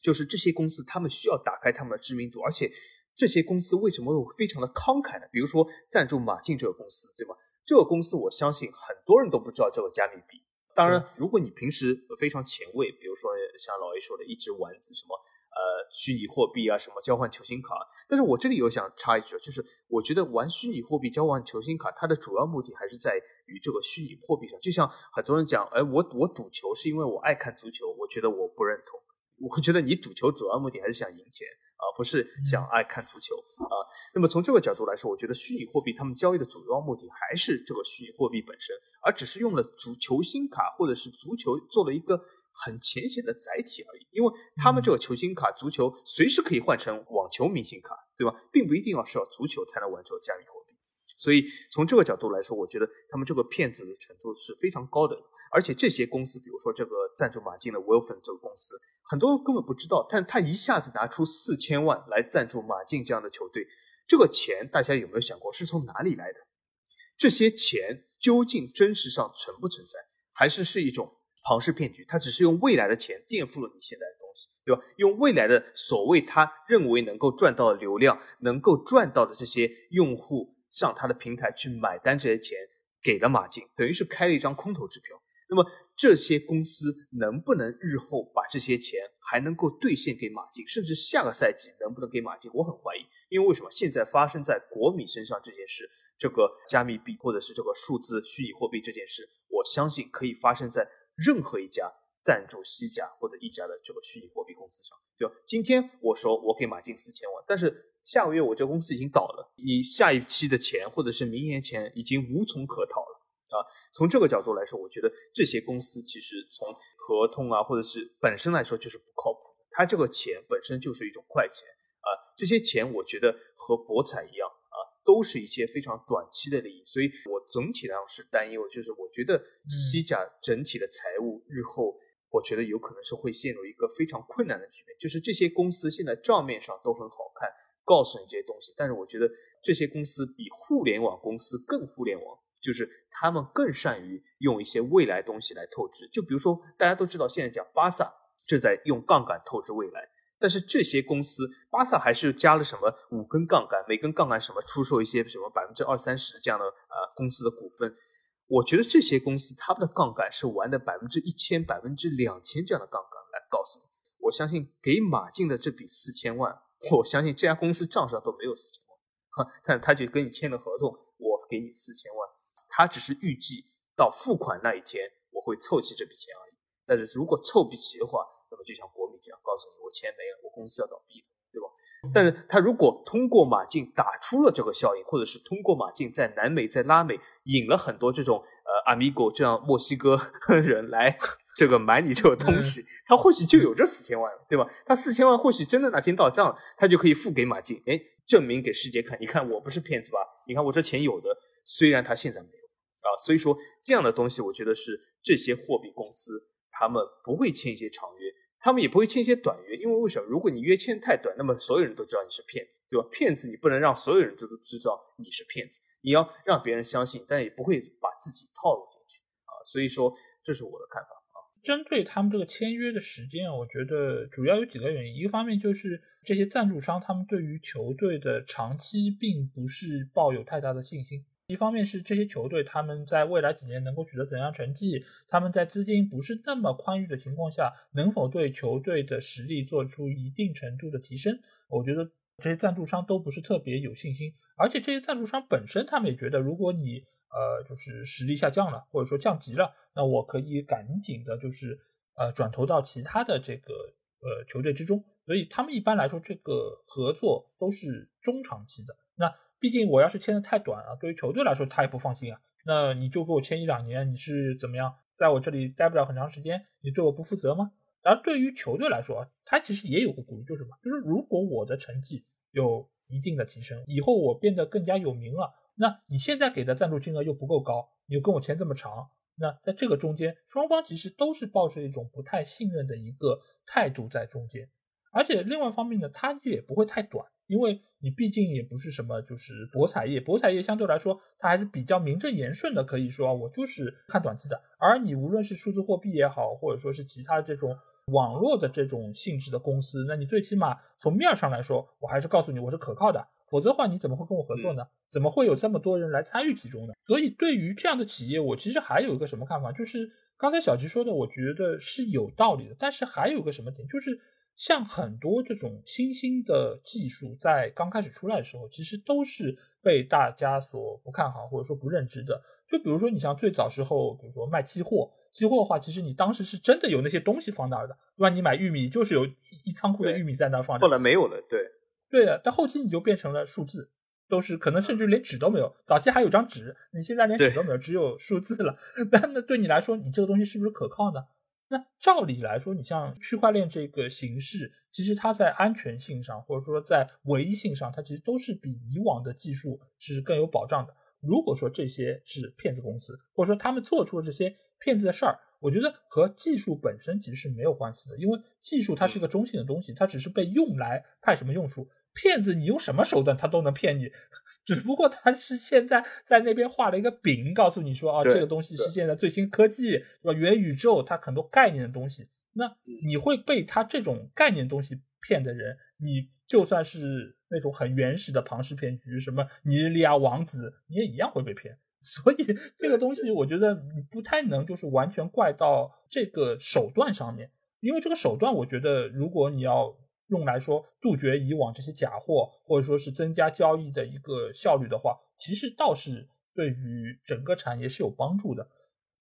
B: 就是这些公司，他们需要打开他们的知名度，而且这些公司为什么会非常的慷慨呢？比如说赞助马竞这个公司，对吗？这个公司我相信很多人都不知道这个加密币。当然，如果你平时非常前卫，比如说像老 A 说的，一直玩什么。呃，虚拟货币啊，什么交换球星卡？但是我这里有想插一句，就是我觉得玩虚拟货币交换球星卡，它的主要目的还是在于这个虚拟货币上。就像很多人讲，哎，我我赌球是因为我爱看足球，我觉得我不认同。我觉得你赌球主要目的还是想赢钱啊，不是想爱看足球啊。那么从这个角度来说，我觉得虚拟货币他们交易的主要目的还是这个虚拟货币本身，而只是用了足球星卡或者是足球做了一个。很浅显的载体而已，因为他们这个球星卡足球随时可以换成网球明星卡，对吧？并不一定要是要足球才能玩这个加密货币。所以从这个角度来说，我觉得他们这个骗子的程度是非常高的。而且这些公司，比如说这个赞助马竞的 w i l f o n 这个公司，很多人根本不知道，但他一下子拿出四千万来赞助马竞这样的球队，这个钱大家有没有想过是从哪里来的？这些钱究竟真实上存不存在，还是是一种？庞氏骗局，他只是用未来的钱垫付了你现在的东西，对吧？用未来的所谓他认为能够赚到的流量，能够赚到的这些用户上他的平台去买单，这些钱给了马竞，等于是开了一张空头支票。那么这些公司能不能日后把这些钱还能够兑现给马竞，甚至下个赛季能不能给马竞？我很怀疑，因为为什么？现在发生在国米身上这件事，这个加密币或者是这个数字虚拟货币这件事，我相信可以发生在任何一家赞助西甲或者意甲的这个虚拟货币公司上，对吧？今天我说我给马竞四千万，但是下个月我这公司已经倒了，你下一期的钱或者是明年钱已经无从可讨了啊！从这个角度来说，我觉得这些公司其实从合同啊或者是本身来说就是不靠谱，它这个钱本身就是一种快钱啊，这些钱我觉得和博彩一样啊。都是一些非常短期的利益，所以我总体上是担忧，就是我觉得西甲整体的财务日后，我觉得有可能是会陷入一个非常困难的局面。就是这些公司现在账面上都很好看，告诉你这些东西，但是我觉得这些公司比互联网公司更互联网，就是他们更善于用一些未来东西来透支。就比如说大家都知道，现在讲巴萨正在用杠杆透支未来。但是这些公司，巴萨还是加了什么五根杠杆，每根杠杆什么出售一些什么百分之二三十这样的呃公司的股份。我觉得这些公司他们的杠杆是玩的百分之一千、百分之两千这样的杠杆来告诉你。我相信给马竞的这笔四千万，我相信这家公司账上都没有四千万，哈，[laughs] 但他就跟你签的合同，我给你四千万，他只是预计到付款那一天我会凑齐这笔钱而已。但是如果凑不齐的话，那么就像国米这样告诉你，我钱没了，我公司要倒闭了，对吧？但是他如果通过马竞打出了这个效应，或者是通过马竞在南美、在拉美引了很多这种呃阿米狗这样墨西哥人来这个买你这个东西，他或许就有这四千万了，对吧？他四千万或许真的哪天到账了，他就可以付给马竞，哎，证明给世界看，你看我不是骗子吧？你看我这钱有的，虽然他现在没有啊，所以说这样的东西，我觉得是这些货币公司他们不会签一些长约。他们也不会签一些短约，因为为什么？如果你约签太短，那么所有人都知道你是骗子，对吧？骗子你不能让所有人都都知道你是骗子，你要让别人相信，但也不会把自己套路进去啊。所以说，这是我的看法啊。
A: 针对他们这个签约的时间，我觉得主要有几个原因。一个方面就是这些赞助商他们对于球队的长期并不是抱有太大的信心。一方面是这些球队他们在未来几年能够取得怎样成绩，他们在资金不是那么宽裕的情况下，能否对球队的实力做出一定程度的提升？我觉得这些赞助商都不是特别有信心，而且这些赞助商本身他们也觉得，如果你呃就是实力下降了，或者说降级了，那我可以赶紧的就是呃转投到其他的这个呃球队之中，所以他们一般来说这个合作都是中长期的。毕竟我要是签的太短啊，对于球队来说他也不放心啊。那你就给我签一两年，你是怎么样，在我这里待不了很长时间，你对我不负责吗？而对于球队来说啊，他其实也有个顾虑，就是什么？就是如果我的成绩有一定的提升，以后我变得更加有名了，那你现在给的赞助金额又不够高，你又跟我签这么长，那在这个中间，双方其实都是抱着一种不太信任的一个态度在中间。而且另外一方面呢，他也不会太短。因为你毕竟也不是什么，就是博彩业，博彩业相对来说它还是比较名正言顺的，可以说我就是看短期的。而你无论是数字货币也好，或者说是其他这种网络的这种性质的公司，那你最起码从面上来说，我还是告诉你我是可靠的，否则的话你怎么会跟我合作呢？怎么会有这么多人来参与其中呢？所以对于这样的企业，我其实还有一个什么看法，就是刚才小吉说的，我觉得是有道理的，但是还有个什么点，就是。像很多这种新兴的技术，在刚开始出来的时候，其实都是被大家所不看好或者说不认知的。就比如说，你像最早时候，比如说卖期货，期货的话，其实你当时是真的有那些东西放那儿的，对吧？你买玉米就是有一仓库的玉米在那儿放着。
B: 后来没有了，对，
A: 对的。但后期你就变成了数字，都是可能甚至连纸都没有。早期还有张纸，你现在连纸都没有，只有数字了。[laughs] 那那对你来说，你这个东西是不是可靠呢？那照理来说，你像区块链这个形式，其实它在安全性上，或者说在唯一性上，它其实都是比以往的技术是更有保障的。如果说这些是骗子公司，或者说他们做出了这些骗子的事儿，我觉得和技术本身其实是没有关系的，因为技术它是一个中性的东西，它只是被用来派什么用处。骗子，你用什么手段他都能骗你，只不过他是现在在那边画了一个饼，告诉你说啊，这个东西是现在最新科技，是吧？元宇宙，它很多概念的东西。那你会被他这种概念东西骗的人，你就算是那种很原始的庞氏骗局，什么尼日利亚王子，你也一样会被骗。[laughs] 所以这个东西，我觉得你不太能就是完全怪到这个手段上面，因为这个手段，我觉得如果你要。用来说杜绝以往这些假货，或者说是增加交易的一个效率的话，其实倒是对于整个产业是有帮助的。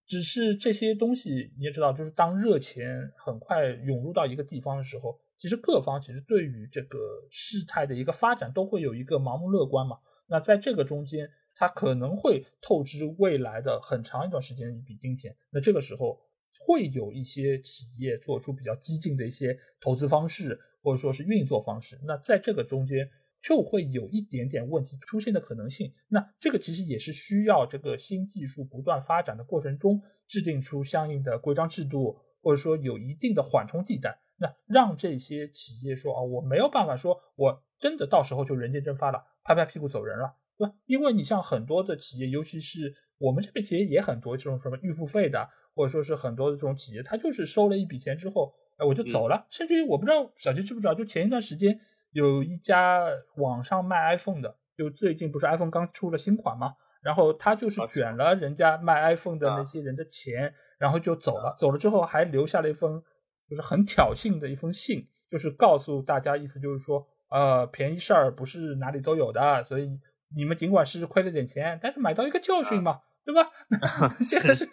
A: 只是这些东西你也知道，就是当热钱很快涌入到一个地方的时候，其实各方其实对于这个事态的一个发展都会有一个盲目乐观嘛。那在这个中间，它可能会透支未来的很长一段时间一笔金钱。那这个时候会有一些企业做出比较激进的一些投资方式，或者说是运作方式。那在这个中间就会有一点点问题出现的可能性。那这个其实也是需要这个新技术不断发展的过程中制定出相应的规章制度，或者说有一定的缓冲地带。那让这些企业说啊，我没有办法说我真的到时候就人间蒸发了，拍拍屁股走人了。对吧？因为你像很多的企业，尤其是我们这边企业也很多这种什么预付费的，或者说是很多的这种企业，他就是收了一笔钱之后，哎，我就走了。甚至于我不知道小杰知不知道，就前一段时间有一家网上卖 iPhone 的，就最近不是 iPhone 刚出了新款嘛，然后他就是卷了人家卖 iPhone 的那些人的钱，然后就走了。走了之后还留下了一封就是很挑衅的一封信，就是告诉大家，意思就是说，呃，便宜事儿不是哪里都有的，所以。你们尽管是亏了点钱，但是买到一个教训嘛，对吧？[laughs]
B: 是，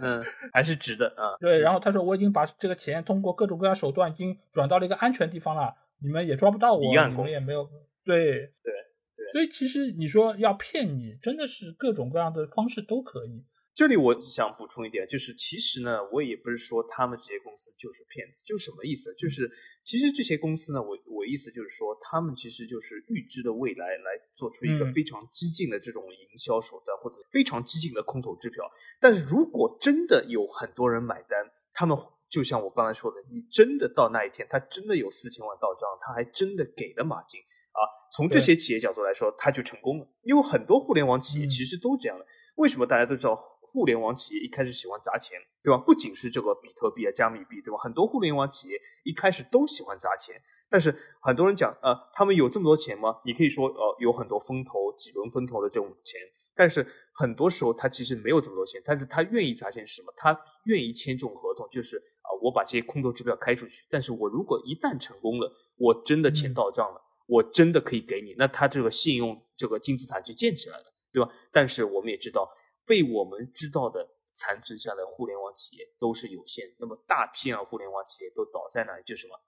B: 嗯，[laughs] 还是值的啊。
A: 对，然后他说我已经把这个钱通过各种各样手段已经转到了一个安全地方了，你们也抓不到我，你们也没有。对
B: 对对。
A: 所以其实你说要骗你，真的是各种各样的方式都可以。
B: 这里我想补充一点，就是其实呢，我也不是说他们这些公司就是骗子，就是什么意思？就是其实这些公司呢，我我意思就是说，他们其实就是预知的未来来做出一个非常激进的这种营销手段，或者非常激进的空头支票。但是如果真的有很多人买单，他们就像我刚才说的，你真的到那一天，他真的有四千万到账，他还真的给了马金啊。从这些企业角度来说，他就成功了，因为很多互联网企业其实都这样的。为什么大家都知道？互联网企业一开始喜欢砸钱，对吧？不仅是这个比特币啊、加密币，对吧？很多互联网企业一开始都喜欢砸钱。但是很多人讲，呃，他们有这么多钱吗？你可以说，呃，有很多风投、几轮风投的这种钱。但是很多时候他其实没有这么多钱，但是他愿意砸钱是什么？他愿意签这种合同，就是啊，我把这些空头支票开出去。但是我如果一旦成功了，我真的钱到账了，我真的可以给你，那他这个信用这个金字塔就建起来了，对吧？但是我们也知道。被我们知道的残存下来互联网企业都是有限，那么大批量互联网企业都倒在那里，就是什么？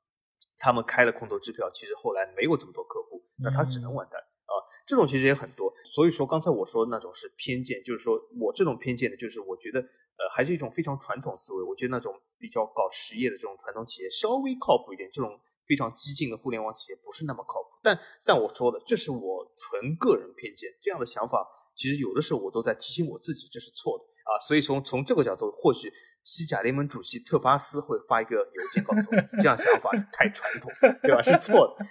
B: 他们开了空头支票，其实后来没有这么多客户，那他只能完蛋啊！这种其实也很多，所以说刚才我说的那种是偏见，就是说我这种偏见呢，就是我觉得呃还是一种非常传统思维，我觉得那种比较搞实业的这种传统企业稍微靠谱一点，这种非常激进的互联网企业不是那么靠谱。但但我说的这是我纯个人偏见，这样的想法。其实有的时候我都在提醒我自己，这是错的啊！所以从从这个角度，或许西甲联盟主席特巴斯会发一个邮件告诉我，这样想法太传统，对吧？是错的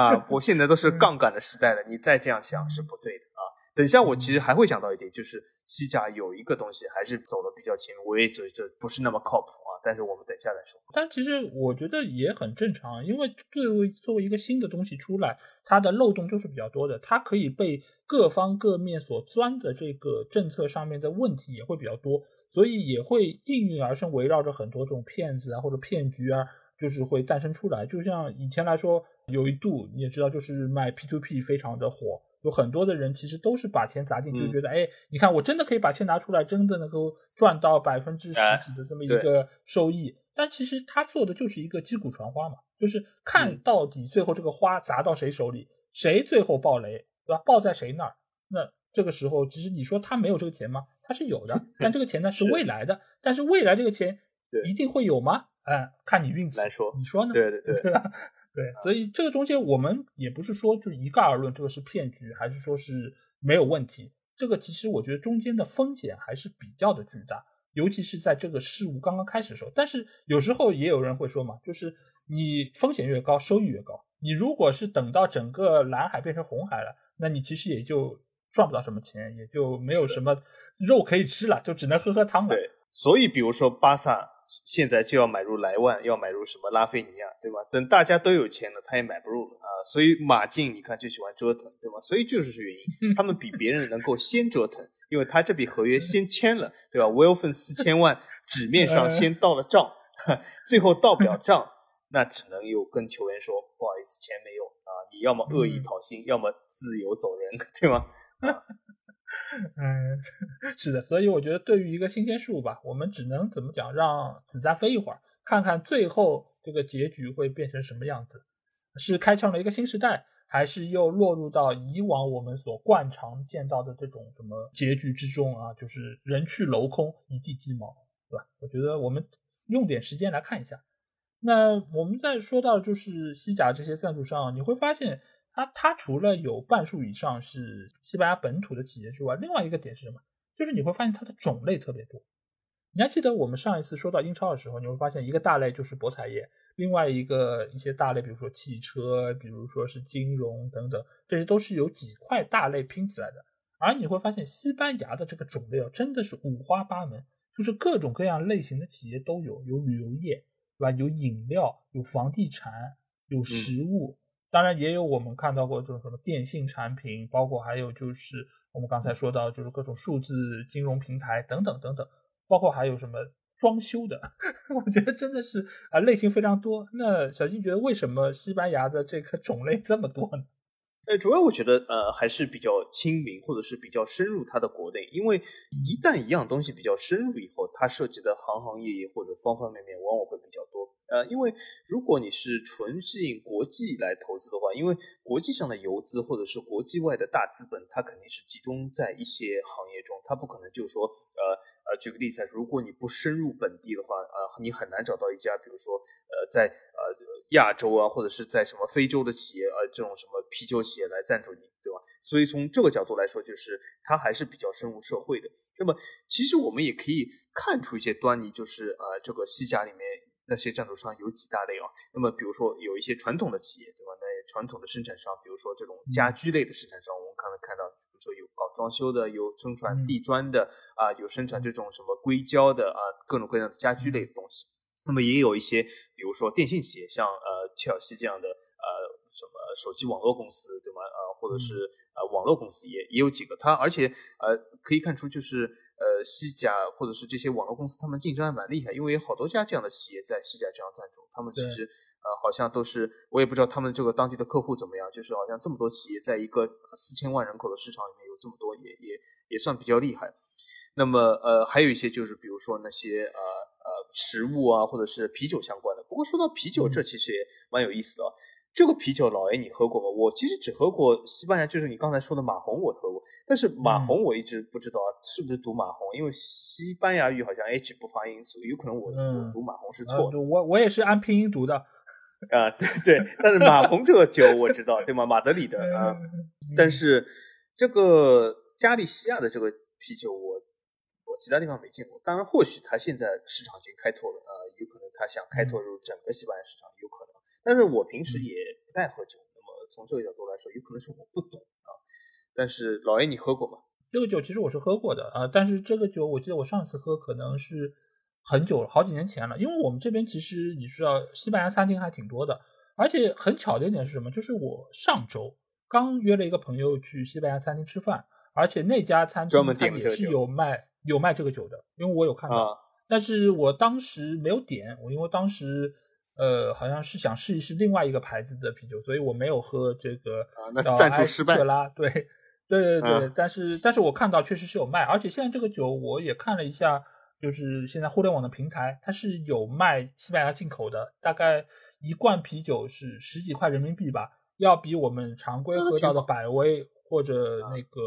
B: 啊！我现在都是杠杆的时代了，你再这样想是不对的！等一下，我其实还会讲到一点，就是西甲有一个东西还是走的比较前，我也觉得不是那么靠谱啊。但是我们等一下再说。
A: 但其实我觉得也很正常，因为作为作为一个新的东西出来，它的漏洞就是比较多的，它可以被各方各面所钻的这个政策上面的问题也会比较多，所以也会应运而生，围绕着很多这种骗子啊或者骗局啊，就是会诞生出来。就像以前来说，有一度你也知道，就是卖 P to P 非常的火。有很多的人其实都是把钱砸进去，就觉得哎，你看我真的可以把钱拿出来，真的能够赚到百分之十几的这么一个收益。但其实他做的就是一个击鼓传花嘛，就是看到底最后这个花砸到谁手里，谁最后爆雷，对吧？爆在谁那儿？那这个时候，其实你说他没有这个钱吗？他是有的，[laughs] 但这个钱呢是未来的。但是未来这个钱一定会有吗？哎，看你运气
B: 来说，
A: 你说呢？
B: 对对对，
A: 对 [laughs] 吧？对，所以这个中间我们也不是说就一概而论，这个是骗局还是说是没有问题？这个其实我觉得中间的风险还是比较的巨大，尤其是在这个事物刚刚开始的时候。但是有时候也有人会说嘛，就是你风险越高，收益越高。你如果是等到整个蓝海变成红海了，那你其实也就赚不到什么钱，也就没有什么肉可以吃了，就只能喝喝汤了。
B: 对，所以比如说巴萨。现在就要买入莱万，要买入什么拉菲尼亚，对吧？等大家都有钱了，他也买不入了啊。所以马竞你看就喜欢折腾，对吧？所以就是这原因，[laughs] 他们比别人能够先折腾，因为他这笔合约先签了，对吧？威尔芬四千万纸面上先到了账，[laughs] 最后到不了账，那只能又跟球员说不好意思，钱没有啊，你要么恶意讨薪，要么自由走人，[laughs] 对吗？[laughs]
A: 嗯，[laughs] 是的，所以我觉得对于一个新鲜事物吧，我们只能怎么讲，让子弹飞一会儿，看看最后这个结局会变成什么样子，是开创了一个新时代，还是又落入到以往我们所惯常见到的这种什么结局之中啊？就是人去楼空，一地鸡毛，对吧？我觉得我们用点时间来看一下。那我们再说到就是西甲这些赞助商，你会发现。它它除了有半数以上是西班牙本土的企业之外，另外一个点是什么？就是你会发现它的种类特别多。你还记得我们上一次说到英超的时候，你会发现一个大类就是博彩业，另外一个一些大类，比如说汽车，比如说是金融等等，这些都是由几块大类拼起来的。而你会发现西班牙的这个种类啊，真的是五花八门，就是各种各样类型的企业都有，有旅游业，对吧？有饮料，有房地产，有食物。当然也有我们看到过这种什么电信产品，包括还有就是我们刚才说到就是各种数字金融平台等等等等，包括还有什么装修的，[laughs] 我觉得真的是啊类型非常多。那小金觉得为什么西班牙的这个种类这么多呢？
B: 呃，主要我觉得呃还是比较亲民，或者是比较深入它的国内，因为一旦一样东西比较深入以后，它涉及的行行业业或者方方面面往往会比较多。呃，因为如果你是纯吸引国际来投资的话，因为国际上的游资或者是国际外的大资本，它肯定是集中在一些行业中，它不可能就是说呃呃，举个例子，如果你不深入本地的话，呃，你很难找到一家比如说呃在呃。亚洲啊，或者是在什么非洲的企业，呃，这种什么啤酒企业来赞助你，对吧？所以从这个角度来说，就是它还是比较深入社会的。那么，其实我们也可以看出一些端倪，就是呃，这个西甲里面那些赞助商有几大类啊。那么，比如说有一些传统的企业，对吧？那传统的生产商，比如说这种家居类的生产商，我们刚才看到，比如说有搞装修的，有生产地砖的，啊，有生产这种什么硅胶的，啊，各种各样的家居类的东西。那么也有一些，比如说电信企业，像呃切尔西这样的呃什么手机网络公司，对吗？呃，或者是呃网络公司也也有几个。它而且呃可以看出，就是呃西甲或者是这些网络公司，他们竞争还蛮厉害，因为有好多家这样的企业在西甲这样赞助。他们其实呃好像都是，我也不知道他们这个当地的客户怎么样，就是好像这么多企业在一个四千万人口的市场里面有这么多，也也也算比较厉害。那么呃还有一些就是比如说那些呃。呃，食物啊，或者是啤酒相关的。不过说到啤酒，这其实也蛮有意思的。这个啤酒，老爷你喝过吗？我其实只喝过西班牙，就是你刚才说的马红，我喝过。但是马红我一直不知道是不是读马红，因为西班牙语好像 H 不发音，所以有可能我我读马红是错的。
A: 我我也是按拼音读的。
B: 啊，对对。但是马红这个酒我知道，对吗？马德里的 [laughs] 啊。但是这个加利西亚的这个啤酒，我我。其他地方没见过，当然或许他现在市场已经开拓了，呃，有可能他想开拓入整个西班牙市场，有可能。但是我平时也不太喝酒，那么从这个角度来说，有可能是我不懂啊。但是老 A，你喝过吗？
A: 这个酒其实我是喝过的啊，但是这个酒我记得我上次喝可能是很久了，好几年前了。因为我们这边其实你知道，西班牙餐厅还挺多的，而且很巧的一点是什么？就是我上周刚约了一个朋友去西班牙餐厅吃饭，而且那家餐厅它也是有卖。有卖这个酒的，因为我有看到，但是我当时没有点，我因为当时呃好像是想试一试另外一个牌子的啤酒，所以我没有喝这个
B: 叫埃斯特
A: 拉，对对对对，但是但是我看到确实是有卖，而且现在这个酒我也看了一下，就是现在互联网的平台它是有卖西班牙进口的，大概一罐啤酒是十几块人民币吧，要比我们常规喝到的百威或者那个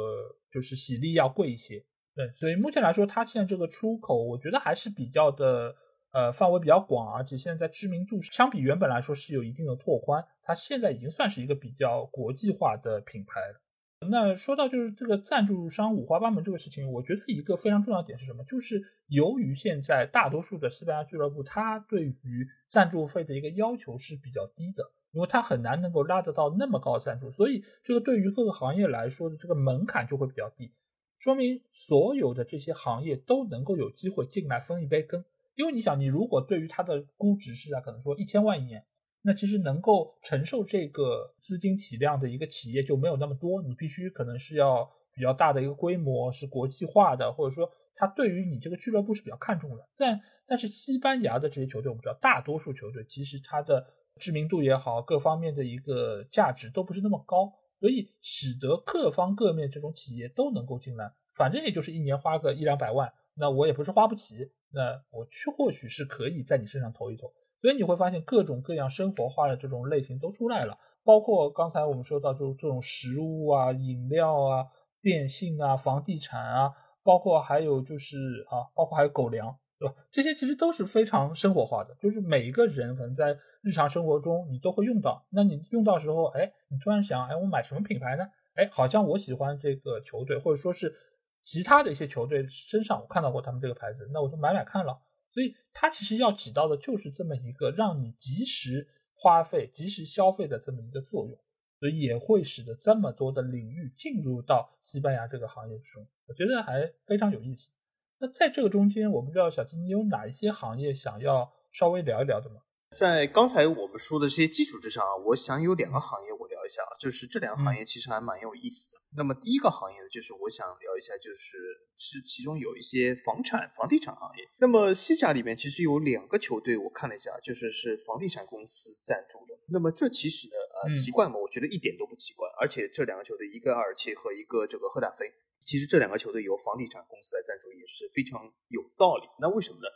A: 就是喜力要贵一些。对，所以目前来说，它现在这个出口，我觉得还是比较的，呃，范围比较广，而且现在在知名度相比原本来说是有一定的拓宽，它现在已经算是一个比较国际化的品牌了。那说到就是这个赞助商五花八门这个事情，我觉得一个非常重要的点是什么？就是由于现在大多数的西班牙俱乐部，它对于赞助费的一个要求是比较低的，因为它很难能够拉得到那么高的赞助，所以这个对于各个行业来说的这个门槛就会比较低。说明所有的这些行业都能够有机会进来分一杯羹，因为你想，你如果对于它的估值是啊，可能说一千万一年，那其实能够承受这个资金体量的一个企业就没有那么多，你必须可能是要比较大的一个规模，是国际化的，或者说他对于你这个俱乐部是比较看重的。但但是西班牙的这些球队，我们知道，大多数球队其实它的知名度也好，各方面的一个价值都不是那么高，所以使得各方各面这种企业都能够进来，反正也就是一年花个一两百万，那我也不是花不起，那我去或许是可以在你身上投一投。所以你会发现各种各样生活化的这种类型都出来了，包括刚才我们说到就这种食物啊、饮料啊、电信啊、房地产啊，包括还有就是啊，包括还有狗粮。对吧？这些其实都是非常生活化的，就是每一个人可能在日常生活中你都会用到。那你用到时候，哎，你突然想，哎，我买什么品牌呢？哎，好像我喜欢这个球队，或者说是其他的一些球队身上我看到过他们这个牌子，那我就买买看了。所以它其实要起到的就是这么一个让你及时花费、及时消费的这么一个作用，所以也会使得这么多的领域进入到西班牙这个行业之中，我觉得还非常有意思。那在这个中间，我不知道小金，你有哪一些行业想要稍微聊一聊的吗？
B: 在刚才我们说的这些基础之上啊，我想有两个行业我一下啊，就是这两个行业其实还蛮有意思的。那么第一个行业呢，就是我想聊一下，就是是其中有一些房产、房地产行业。那么西甲里面其实有两个球队，我看了一下，就是是房地产公司赞助的。那么这其实呢，呃，奇怪吗？我觉得一点都不奇怪。而且这两个球队，一个阿尔切和一个这个赫塔菲。其实这两个球队由房地产公司来赞助也是非常有道理。那为什么呢？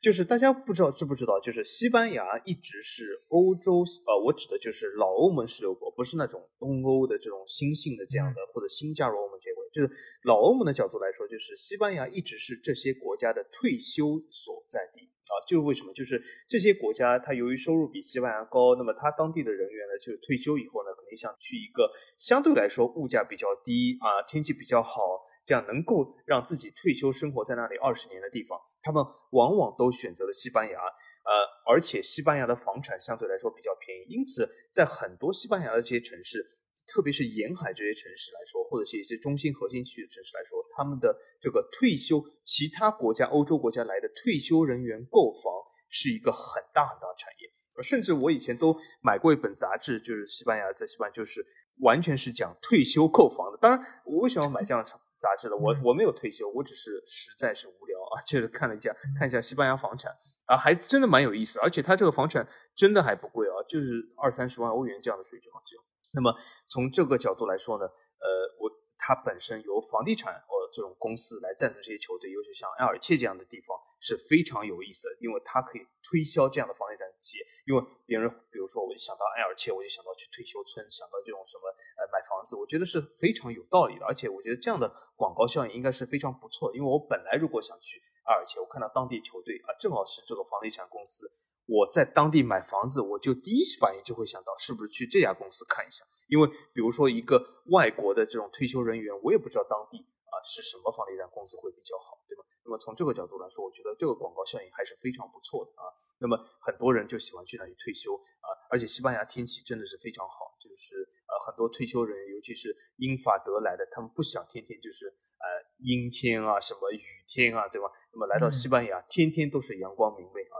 B: 就是大家不知道知不知道，就是西班牙一直是欧洲，呃，我指的就是老欧盟十六国，不是那种东欧的这种新兴的这样的或者新加入欧盟结果。就是老欧盟的角度来说，就是西班牙一直是这些国家的退休所在地。啊，就是为什么？就是这些国家，它由于收入比西班牙高，那么它当地的人员呢，就是退休以后呢，肯定想去一个相对来说物价比较低啊，天气比较好，这样能够让自己退休生活在那里二十年的地方，他们往往都选择了西班牙。呃，而且西班牙的房产相对来说比较便宜，因此在很多西班牙的这些城市。特别是沿海这些城市来说，或者是一些中心核心区的城市来说，他们的这个退休，其他国家、欧洲国家来的退休人员购房是一个很大很大的产业。甚至我以前都买过一本杂志，就是西班牙在西班牙就是完全是讲退休购房的。当然，我为什么要买这样的杂志呢？我我没有退休，我只是实在是无聊啊，就是看了一下看一下西班牙房产啊，还真的蛮有意思。而且它这个房产真的还不贵啊，就是二三十万欧元这样的水准啊，只有。那么从这个角度来说呢，呃，我它本身由房地产或这种公司来赞助这些球队，尤其像埃尔切这样的地方是非常有意思的，因为它可以推销这样的房地产企业。因为别人比如说我想到埃尔切，我就想到去退休村，想到这种什么呃买房子，我觉得是非常有道理的。而且我觉得这样的广告效应应该是非常不错。因为我本来如果想去埃尔切，我看到当地球队啊，正好是这个房地产公司。我在当地买房子，我就第一反应就会想到是不是去这家公司看一下，因为比如说一个外国的这种退休人员，我也不知道当地啊是什么房地产公司会比较好，对吧？那么从这个角度来说，我觉得这个广告效应还是非常不错的啊。那么很多人就喜欢去那里退休啊，而且西班牙天气真的是非常好，就是呃很多退休人员，尤其是英法德来的，他们不想天天就是呃阴天啊，什么雨天啊，对吧？那么来到西班牙，天天都是阳光明媚啊。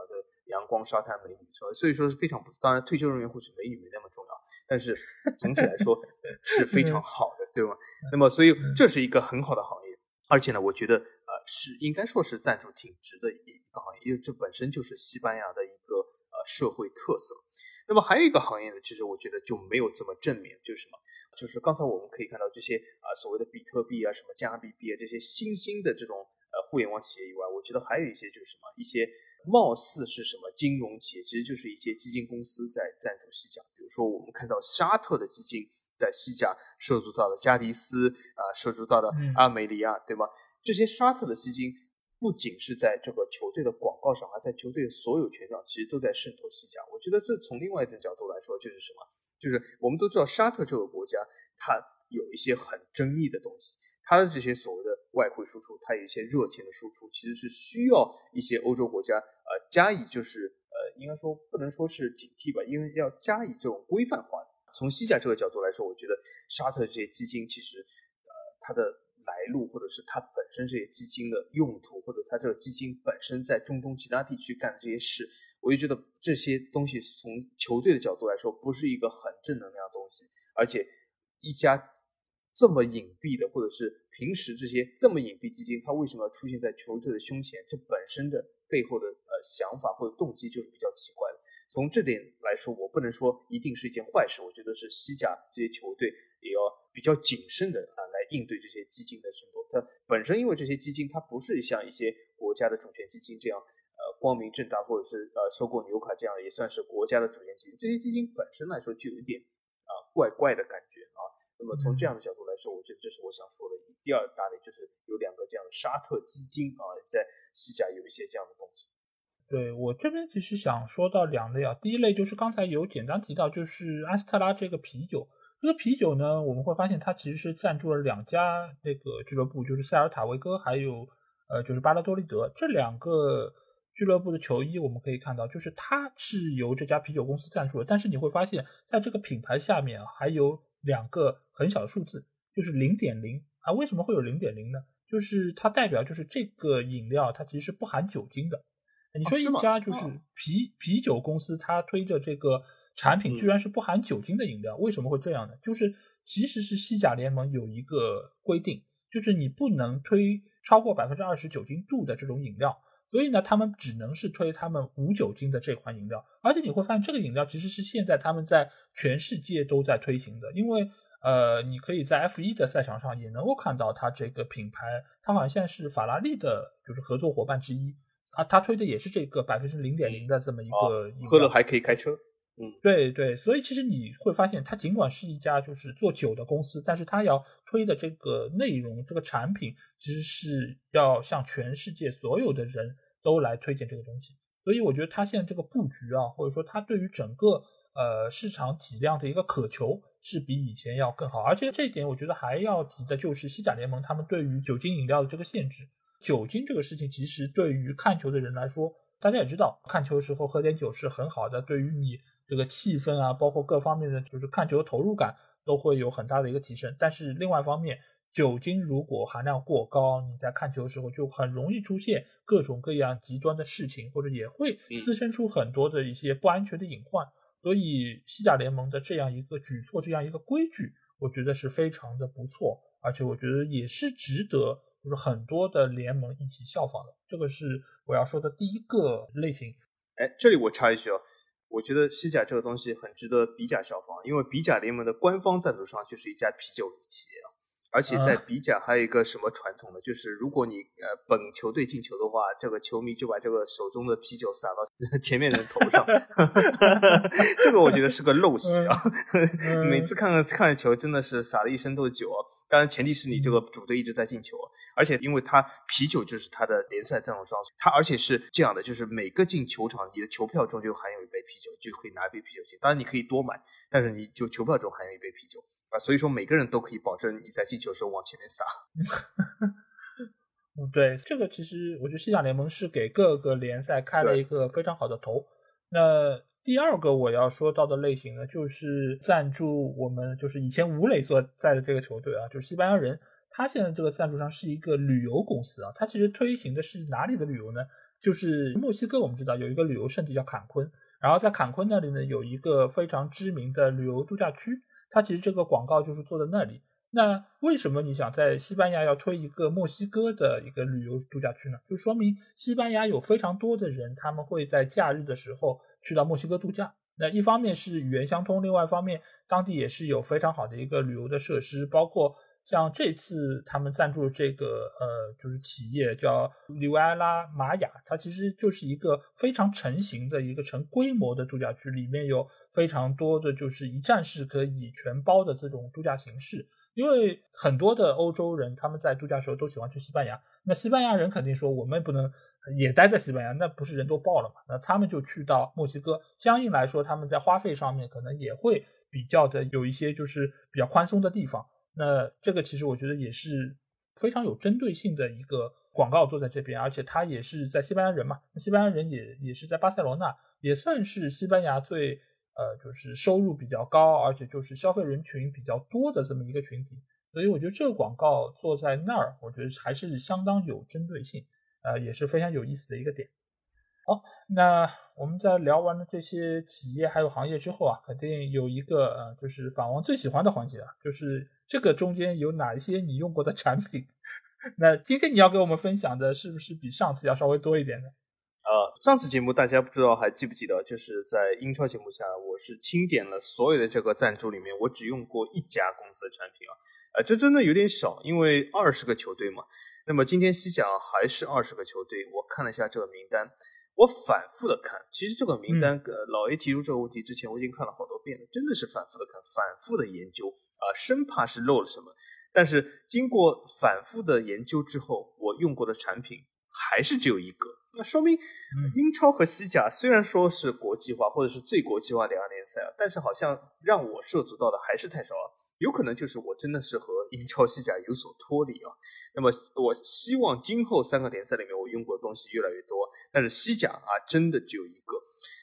B: 阳光、沙滩、美女，所以说是非常不错。当然，退休人员或许美女没那么重要，但是总体来说 [laughs] 是非常好的，对吗？那么，所以这是一个很好的行业，而且呢，我觉得呃是应该说是赞助挺值的一个行业，因为这本身就是西班牙的一个呃社会特色。那么还有一个行业呢，其实我觉得就没有这么正面，就是什么？就是刚才我们可以看到这些啊所谓的比特币啊、什么加密币啊这些新兴的这种呃互联网企业以外，我觉得还有一些就是什么一些。貌似是什么金融企业，其实就是一些基金公司在赞助西甲。比如说，我们看到沙特的基金在西甲涉足到了加迪斯啊，涉足到了阿梅利亚，对吗？这些沙特的基金不仅是在这个球队的广告上，还在球队的所有权上，其实都在渗透西甲。我觉得这从另外一种角度来说，就是什么？就是我们都知道沙特这个国家，它有一些很争议的东西。它的这些所谓的外汇输出，它有一些热钱的输出，其实是需要一些欧洲国家呃加以就是呃应该说不能说是警惕吧，因为要加以这种规范化。从西甲这个角度来说，我觉得沙特这些基金其实呃它的来路，或者是它本身这些基金的用途，或者它这个基金本身在中东其他地区干的这些事，我就觉得这些东西从球队的角度来说，不是一个很正能量的东西，而且一家。这么隐蔽的，或者是平时这些这么隐蔽基金，它为什么要出现在球队的胸前？这本身的背后的呃想法或者动机就是比较奇怪的。从这点来说，我不能说一定是一件坏事。我觉得是西甲这些球队也要比较谨慎的啊来应对这些基金的渗透。它本身因为这些基金，它不是像一些国家的主权基金这样呃光明正大，或者是呃收购纽卡这样也算是国家的主权基金。这些基金本身来说就有点啊怪怪的感觉。那么从这样的角度来说，我觉得这是我想说的第二大类，就是有两个这样的沙特基金啊，在西甲有一些这样的东西。
A: 对我这边其实想说到两类啊，第一类就是刚才有简单提到，就是阿斯特拉这个啤酒，这个啤酒呢，我们会发现它其实是赞助了两家那个俱乐部，就是塞尔塔维戈还有呃就是巴拉多利德这两个俱乐部的球衣，我们可以看到，就是它是由这家啤酒公司赞助的，但是你会发现在这个品牌下面还有。两个很小的数字，就是零点零啊。为什么会有零点零呢？就是它代表就是这个饮料它其实是不含酒精的。你说一家就是啤啤酒公司，它推着这个产品居然是不含酒精的饮料，为什么会这样呢？就是其实是西甲联盟有一个规定，就是你不能推超过百分之二十酒精度的这种饮料。所以呢，他们只能是推他们无酒精的这款饮料，而且你会发现这个饮料其实是现在他们在全世界都在推行的，因为呃，你可以在 F 一的赛场上也能够看到它这个品牌，它好像现在是法拉利的就是合作伙伴之一。啊，它推的也是这个百分之零点零的这么一个，
B: 喝了还可以开车。
A: 对对，所以其实你会发现，它尽管是一家就是做酒的公司，但是它要推的这个内容、这个产品，其实是要向全世界所有的人都来推荐这个东西。所以我觉得它现在这个布局啊，或者说它对于整个呃市场体量的一个渴求，是比以前要更好。而且这一点，我觉得还要提的就是西甲联盟他们对于酒精饮料的这个限制。酒精这个事情，其实对于看球的人来说，大家也知道，看球的时候喝点酒是很好的，对于你。这个气氛啊，包括各方面的，就是看球的投入感都会有很大的一个提升。但是另外一方面，酒精如果含量过高，你在看球的时候就很容易出现各种各样极端的事情，或者也会滋生出很多的一些不安全的隐患。所以西甲联盟的这样一个举措，这样一个规矩，我觉得是非常的不错，而且我觉得也是值得就是很多的联盟一起效仿的。这个是我要说的第一个类型。
B: 哎，这里我插一句哦。我觉得西甲这个东西很值得比甲效仿，因为比甲联盟的官方赞助商就是一家啤酒企业啊，而且在比甲还有一个什么传统呢？就是如果你呃本球队进球的话，这个球迷就把这个手中的啤酒洒到前面人头上，[laughs] 这个我觉得是个陋习啊！[laughs] 每次看看看球，真的是洒了一身都是酒啊！当然，前提是你这个主队一直在进球，而且因为他啤酒就是他的联赛赞助商，他而且是这样的，就是每个进球场你的球票中就含有一杯啤酒，就可以拿一杯啤酒进。当然你可以多买，但是你就球票中含有一杯啤酒啊，所以说每个人都可以保证你在进球的时候往前面撒。
A: 嗯，对，这个其实我觉得西甲联盟是给各个联赛开了一个非常好的头。那。第二个我要说到的类型呢，就是赞助我们，就是以前吴磊所在的这个球队啊，就是西班牙人。他现在这个赞助商是一个旅游公司啊，他其实推行的是哪里的旅游呢？就是墨西哥，我们知道有一个旅游胜地叫坎昆，然后在坎昆那里呢有一个非常知名的旅游度假区，它其实这个广告就是做在那里。那为什么你想在西班牙要推一个墨西哥的一个旅游度假区呢？就说明西班牙有非常多的人，他们会在假日的时候去到墨西哥度假。那一方面是语言相通，另外一方面当地也是有非常好的一个旅游的设施，包括像这次他们赞助这个呃，就是企业叫纽埃拉玛雅，它其实就是一个非常成型的一个成规模的度假区，里面有非常多的就是一站式可以全包的这种度假形式。因为很多的欧洲人他们在度假时候都喜欢去西班牙，那西班牙人肯定说我们不能也待在西班牙，那不是人都爆了嘛？那他们就去到墨西哥，相应来说他们在花费上面可能也会比较的有一些就是比较宽松的地方。那这个其实我觉得也是非常有针对性的一个广告做在这边，而且他也是在西班牙人嘛，西班牙人也也是在巴塞罗那，也算是西班牙最。呃，就是收入比较高，而且就是消费人群比较多的这么一个群体，所以我觉得这个广告做在那儿，我觉得还是相当有针对性，呃，也是非常有意思的一个点。好，那我们在聊完了这些企业还有行业之后啊，肯定有一个呃，就是法王最喜欢的环节啊，就是这个中间有哪一些你用过的产品？[laughs] 那今天你要给我们分享的是不是比上次要稍微多一点呢？
B: 呃，上次节目大家不知道还记不记得，就是在英超节目下，我是清点了所有的这个赞助里面，我只用过一家公司的产品啊，呃，这真的有点少，因为二十个球队嘛。那么今天西甲还是二十个球队，我看了一下这个名单。我反复的看，其实这个名单，呃，老 A 提出这个问题之前，我已经看了好多遍了，真的是反复的看，反复的研究啊，生怕是漏了什么。但是经过反复的研究之后，我用过的产品还是只有一个，那说明英超和西甲虽然说是国际化或者是最国际化两个联赛啊，但是好像让我涉足到的还是太少了。有可能就是我真的是和英超、西甲有所脱离啊。那么我希望今后三个联赛里面我用过的东西越来越多，但是西甲啊真的只有一个。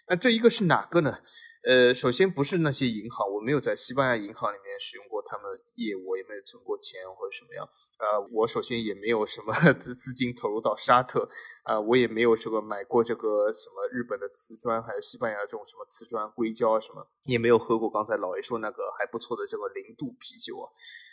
B: 那这一个是哪个呢？呃，首先不是那些银行，我没有在西班牙银行里面使用过他们的业务，也没有存过钱或者什么样。呃，我首先也没有什么 [laughs] 资金投入到沙特，啊，我也没有这个买过这个什么日本的瓷砖，还有西班牙这种什么瓷砖硅胶啊什么，也没有喝过刚才老爷说那个还不错的这个零度啤酒啊。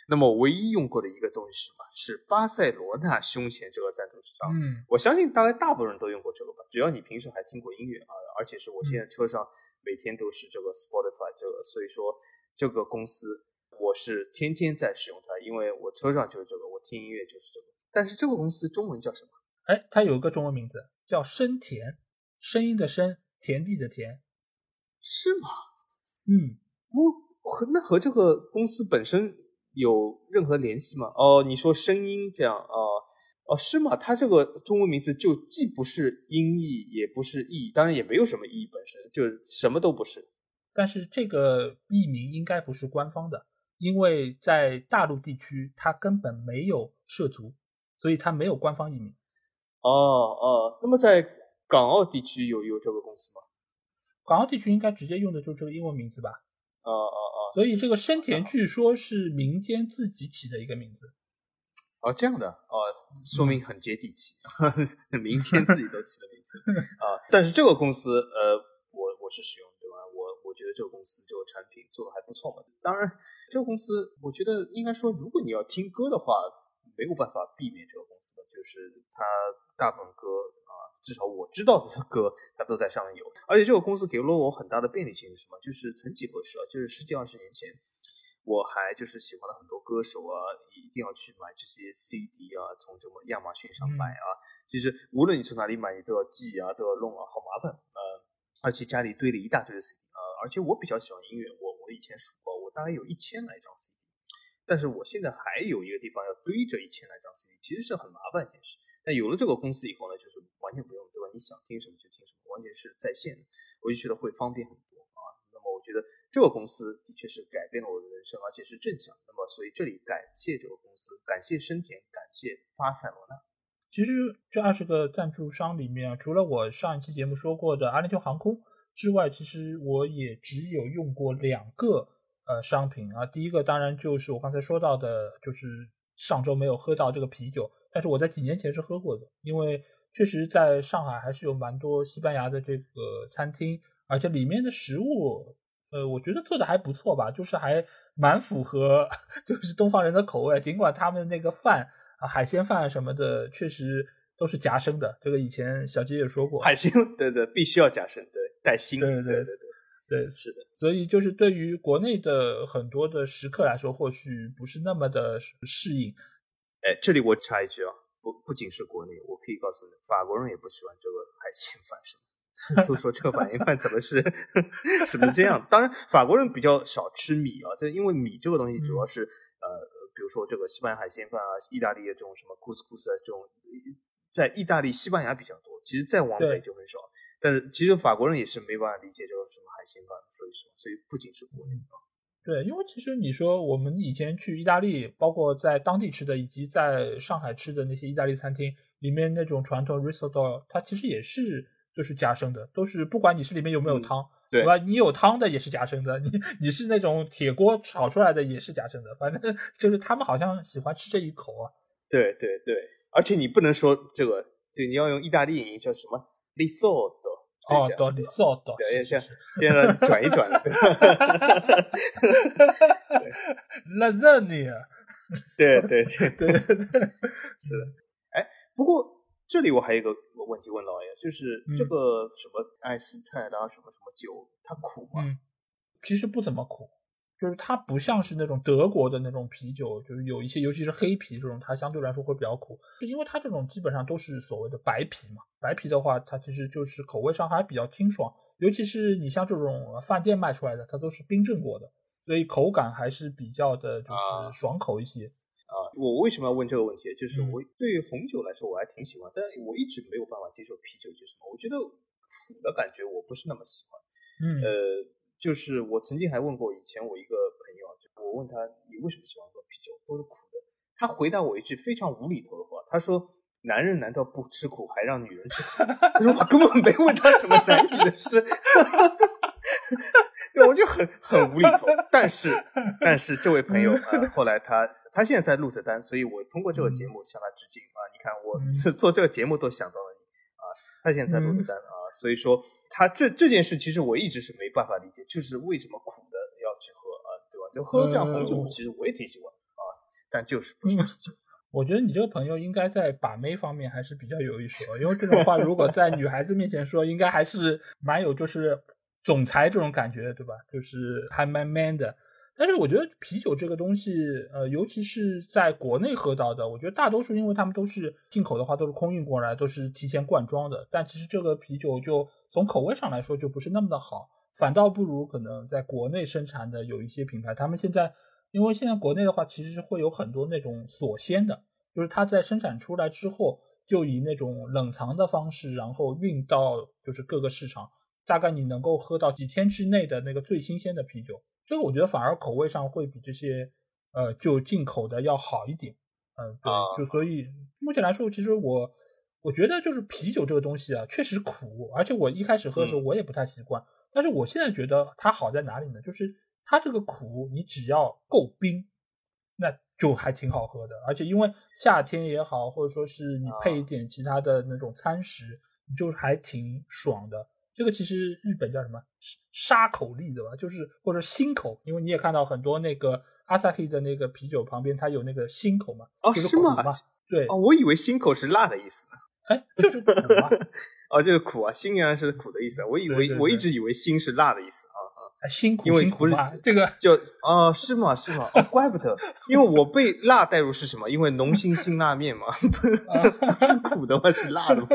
B: 那么唯一用过的一个东西是什么？是巴塞罗那胸前这个赞助商。
A: 嗯，
B: 我相信大概大部分人都用过这个吧，只要你平时还听过音乐啊，而且是我现在车上每天都是这个 Spotify 这个，所以说这个公司。我是天天在使用它，因为我车上就是这个，我听音乐就是这个。但是这个公司中文叫什么？
A: 哎，它有一个中文名字叫声田，声音的声，田地的田，
B: 是吗？
A: 嗯，
B: 我和那和这个公司本身有任何联系吗？哦，你说声音这样啊？哦，是吗？它这个中文名字就既不是音译，也不是译，当然也没有什么意义本身，就什么都不是。
A: 但是这个译名应该不是官方的。因为在大陆地区，它根本没有涉足，所以它没有官方译名。
B: 哦哦，那么在港澳地区有有这个公司吗？
A: 港澳地区应该直接用的就是这个英文名字吧？
B: 哦哦哦，
A: 所以这个生田据说是民间自己起的一个名字。
B: 哦，这样的哦，说明很接地气，[laughs] 民间自己都起的名字啊。[laughs] 但是这个公司，呃，我我是使用。我觉得这个公司这个产品做的还不错嘛。当然，这个公司我觉得应该说，如果你要听歌的话，没有办法避免这个公司的，就是它大部分歌啊，至少我知道的歌，它都在上面有。而且这个公司给了我很大的便利性是什么？就是曾几何时啊，就是十几二十年前，我还就是喜欢了很多歌手啊，一定要去买这些 CD 啊，从这么亚马逊上买啊。其实无论你从哪里买，你都要寄啊，都要弄啊，好麻烦呃，而且家里堆了一大堆的 CD。而且我比较喜欢音乐，我我以前数过，我大概有一千来张 CD，但是我现在还有一个地方要堆着一千来张 CD，其实是很麻烦一件事。但有了这个公司以后呢，就是完全不用，对吧？你想听什么就听什么，完全是在线的，我就觉得会方便很多啊。那么我觉得这个公司的确是改变了我的人生，而且是正向。那么所以这里感谢这个公司，感谢深田，感谢巴塞罗那。
A: 其实这二十个赞助商里面，除了我上一期节目说过的阿联酋航空。之外，其实我也只有用过两个呃商品啊。第一个当然就是我刚才说到的，就是上周没有喝到这个啤酒，但是我在几年前是喝过的。因为确实在上海还是有蛮多西班牙的这个餐厅，而且里面的食物，呃，我觉得做的还不错吧，就是还蛮符合 [laughs] 就是东方人的口味。尽管他们那个饭啊，海鲜饭什么的，确实都是夹生的。这个以前小杰也说过，
B: 海鲜对对，必须要夹生，对。带薪，
A: 对对对对对，是的。所以就是对于国内的很多的食客来说，或许不是那么的适应。
B: 哎，这里我插一句啊，不不仅是国内，我可以告诉你，法国人也不喜欢这个海鲜饭，是吗？都说这个海鲜饭怎么是 [laughs] 怎么这样？当然，法国人比较少吃米啊，就因为米这个东西主要是呃，比如说这个西班牙海鲜饭啊，意大利的这种什么库斯库斯啊这种，在意大利、西班牙比较多，其实再往北就很少。但是其实法国人也是没办法理解这个什么海鲜饭，所以说，所以不仅是国内啊，
A: 对，因为其实你说我们以前去意大利，包括在当地吃的，以及在上海吃的那些意大利餐厅里面那种传统 risotto，它其实也是就是夹生的，都是不管你是里面有没有汤，
B: 对
A: 吧？你有汤的也是夹生的，你你是那种铁锅炒出来的也是夹生的，反正就是他们好像喜欢吃这一口啊。
B: 对对对，而且你不能说这个，对，你要用意大利语叫什么？l i s o t
A: 哦，到 t
B: 对，
A: 是
B: 是接着转一转了。
A: Lasagna，[laughs]
B: 对 [laughs] 对对
A: 对 [laughs] 对对，
B: 是的。哎，不过这里我还有一个问题问老爷，就是这个什么爱斯泰拉什么什么酒，它苦吗？
A: 嗯，其实不怎么苦。就是它不像是那种德国的那种啤酒，就是有一些，尤其是黑啤这种，它相对来说会比较苦，是因为它这种基本上都是所谓的白啤嘛。白啤的话，它其实就是口味上还比较清爽，尤其是你像这种饭店卖出来的，它都是冰镇过的，所以口感还是比较的，就是爽口一些。
B: 啊，我为什么要问这个问题？就是我对红酒来说我还挺喜欢，但我一直没有办法接受啤酒，就是什么？我觉得苦的感觉我不是那么喜欢。
A: 嗯，
B: 呃。就是我曾经还问过以前我一个朋友，就我问他你为什么喜欢喝啤酒，都是苦的。他回答我一句非常无厘头的话，他说：“男人难道不吃苦，还让女人吃苦？”他说我根本没问他什么男女的事，[laughs] 对，我就很很无厘头。但是但是这位朋友啊，[laughs] 后来他他现在在鹿特丹，所以我通过这个节目向他致敬啊！你看我做 [laughs] 做这个节目都想到了你啊，他现在在鹿特丹啊，所以说。他这这件事其实我一直是没办法理解，就是为什么苦的要去喝啊，对吧？就喝这样红酒，其实我也挺喜欢啊，但就是不是啤酒。
A: 我觉得你这个朋友应该在把妹方面还是比较有一手，因为这种话如果在女孩子面前说，应该还是蛮有就是总裁这种感觉，对吧？就是还蛮 man 的。但是我觉得啤酒这个东西，呃，尤其是在国内喝到的，我觉得大多数因为他们都是进口的话，都是空运过来，都是提前灌装的。但其实这个啤酒就从口味上来说就不是那么的好，反倒不如可能在国内生产的有一些品牌。他们现在因为现在国内的话，其实会有很多那种锁鲜的，就是它在生产出来之后，就以那种冷藏的方式，然后运到就是各个市场，大概你能够喝到几天之内的那个最新鲜的啤酒。这个我觉得反而口味上会比这些，呃，就进口的要好一点，嗯，对，就所以目前来说，其实我我觉得就是啤酒这个东西啊，确实苦，而且我一开始喝的时候我也不太习惯，但是我现在觉得它好在哪里呢？就是它这个苦，你只要够冰，那就还挺好喝的，而且因为夏天也好，或者说是你配一点其他的那种餐食，就还挺爽的。这个其实日本叫什么沙口力对吧？就是或者心口，因为你也看到很多那个阿萨希的那个啤酒旁边，它有那个心口嘛，
B: 哦，
A: 是吗？对，
B: 哦，我以为心口是辣的意思呢。
A: 哎，就是苦啊。[laughs]
B: 哦，就是苦啊，辛原来是苦的意思，我以为我一直以为辛是辣的意思啊啊。
A: 辛苦，
B: 因为不是
A: 这个 [laughs]
B: 就啊是吗是吗？哦，怪不得，因为我被辣带入是什么？因为浓心辛辣面嘛，[laughs] 是苦的吗？是辣的吗？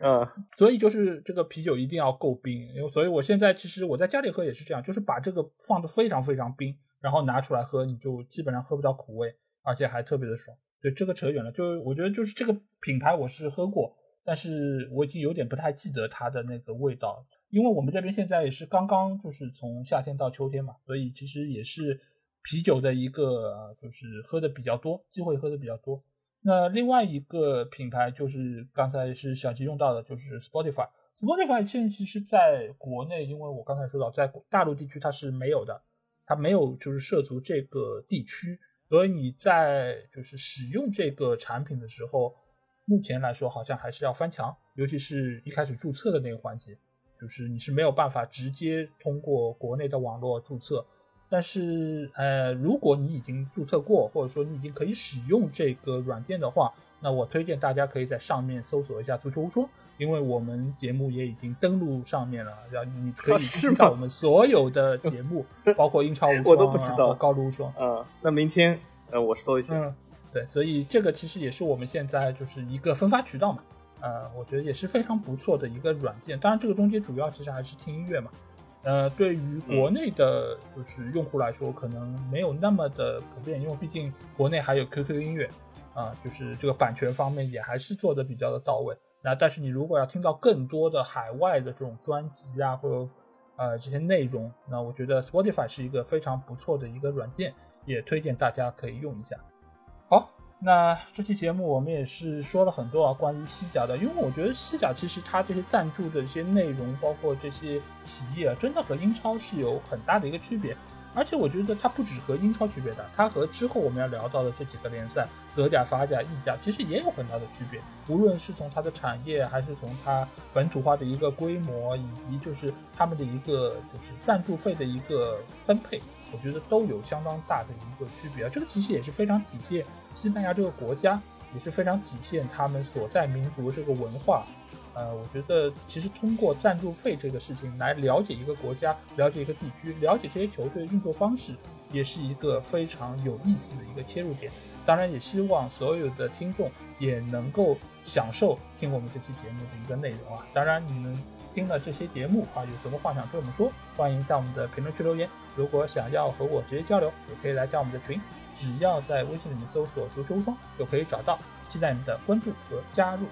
B: 嗯，
A: 所以就是这个啤酒一定要够冰，因为所以我现在其实我在家里喝也是这样，就是把这个放的非常非常冰，然后拿出来喝，你就基本上喝不到苦味，而且还特别的爽。对，这个扯远了，就我觉得就是这个品牌我是喝过，但是我已经有点不太记得它的那个味道。因为我们这边现在也是刚刚就是从夏天到秋天嘛，所以其实也是啤酒的一个就是喝的比较多，机会喝的比较多。那另外一个品牌就是刚才是小吉用到的，就是 Spotify。Spotify 现在其实在国内，因为我刚才说到在大陆地区它是没有的，它没有就是涉足这个地区，所以你在就是使用这个产品的时候，目前来说好像还是要翻墙，尤其是一开始注册的那个环节。就是你是没有办法直接通过国内的网络注册，但是呃，如果你已经注册过，或者说你已经可以使用这个软件的话，那我推荐大家可以在上面搜索一下“足球无双”，因为我们节目也已经登录上面了，然后你可以听到我们所有的节目，[laughs] 包括英超无双，
B: 我都不知道
A: 高卢无双。
B: 嗯，那明天呃，我搜一下。
A: 嗯，对，所以这个其实也是我们现在就是一个分发渠道嘛。呃，我觉得也是非常不错的一个软件。当然，这个中间主要其实还是听音乐嘛。呃，对于国内的，就是用户来说，可能没有那么的普遍，因为毕竟国内还有 QQ 音乐啊，就是这个版权方面也还是做的比较的到位。那但是你如果要听到更多的海外的这种专辑啊，或者呃这些内容，那我觉得 Spotify 是一个非常不错的一个软件，也推荐大家可以用一下。那这期节目我们也是说了很多啊，关于西甲的，因为我觉得西甲其实它这些赞助的一些内容，包括这些企业啊，真的和英超是有很大的一个区别。而且我觉得它不只和英超区别大，它和之后我们要聊到的这几个联赛，德甲、法甲、意甲，其实也有很大的区别。无论是从它的产业，还是从它本土化的一个规模，以及就是他们的一个就是赞助费的一个分配，我觉得都有相当大的一个区别啊。这个其实也是非常体现西班牙这个国家，也是非常体现他们所在民族这个文化。呃，我觉得其实通过赞助费这个事情来了解一个国家、了解一个地区、了解这些球队的运作方式，也是一个非常有意思的一个切入点。当然，也希望所有的听众也能够享受听我们这期节目的一个内容啊。当然，你们听了这些节目啊，有什么话想对我们说，欢迎在我们的评论区留言。如果想要和我直接交流，也可以来加我们的群，只要在微信里面搜索“足球无双”就可以找到。期待你的关注和加入。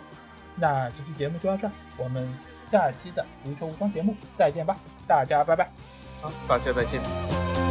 A: 那这期节目就到这儿，我们下期的足球无双节目再见吧，大家拜拜。
B: 好，大家再见。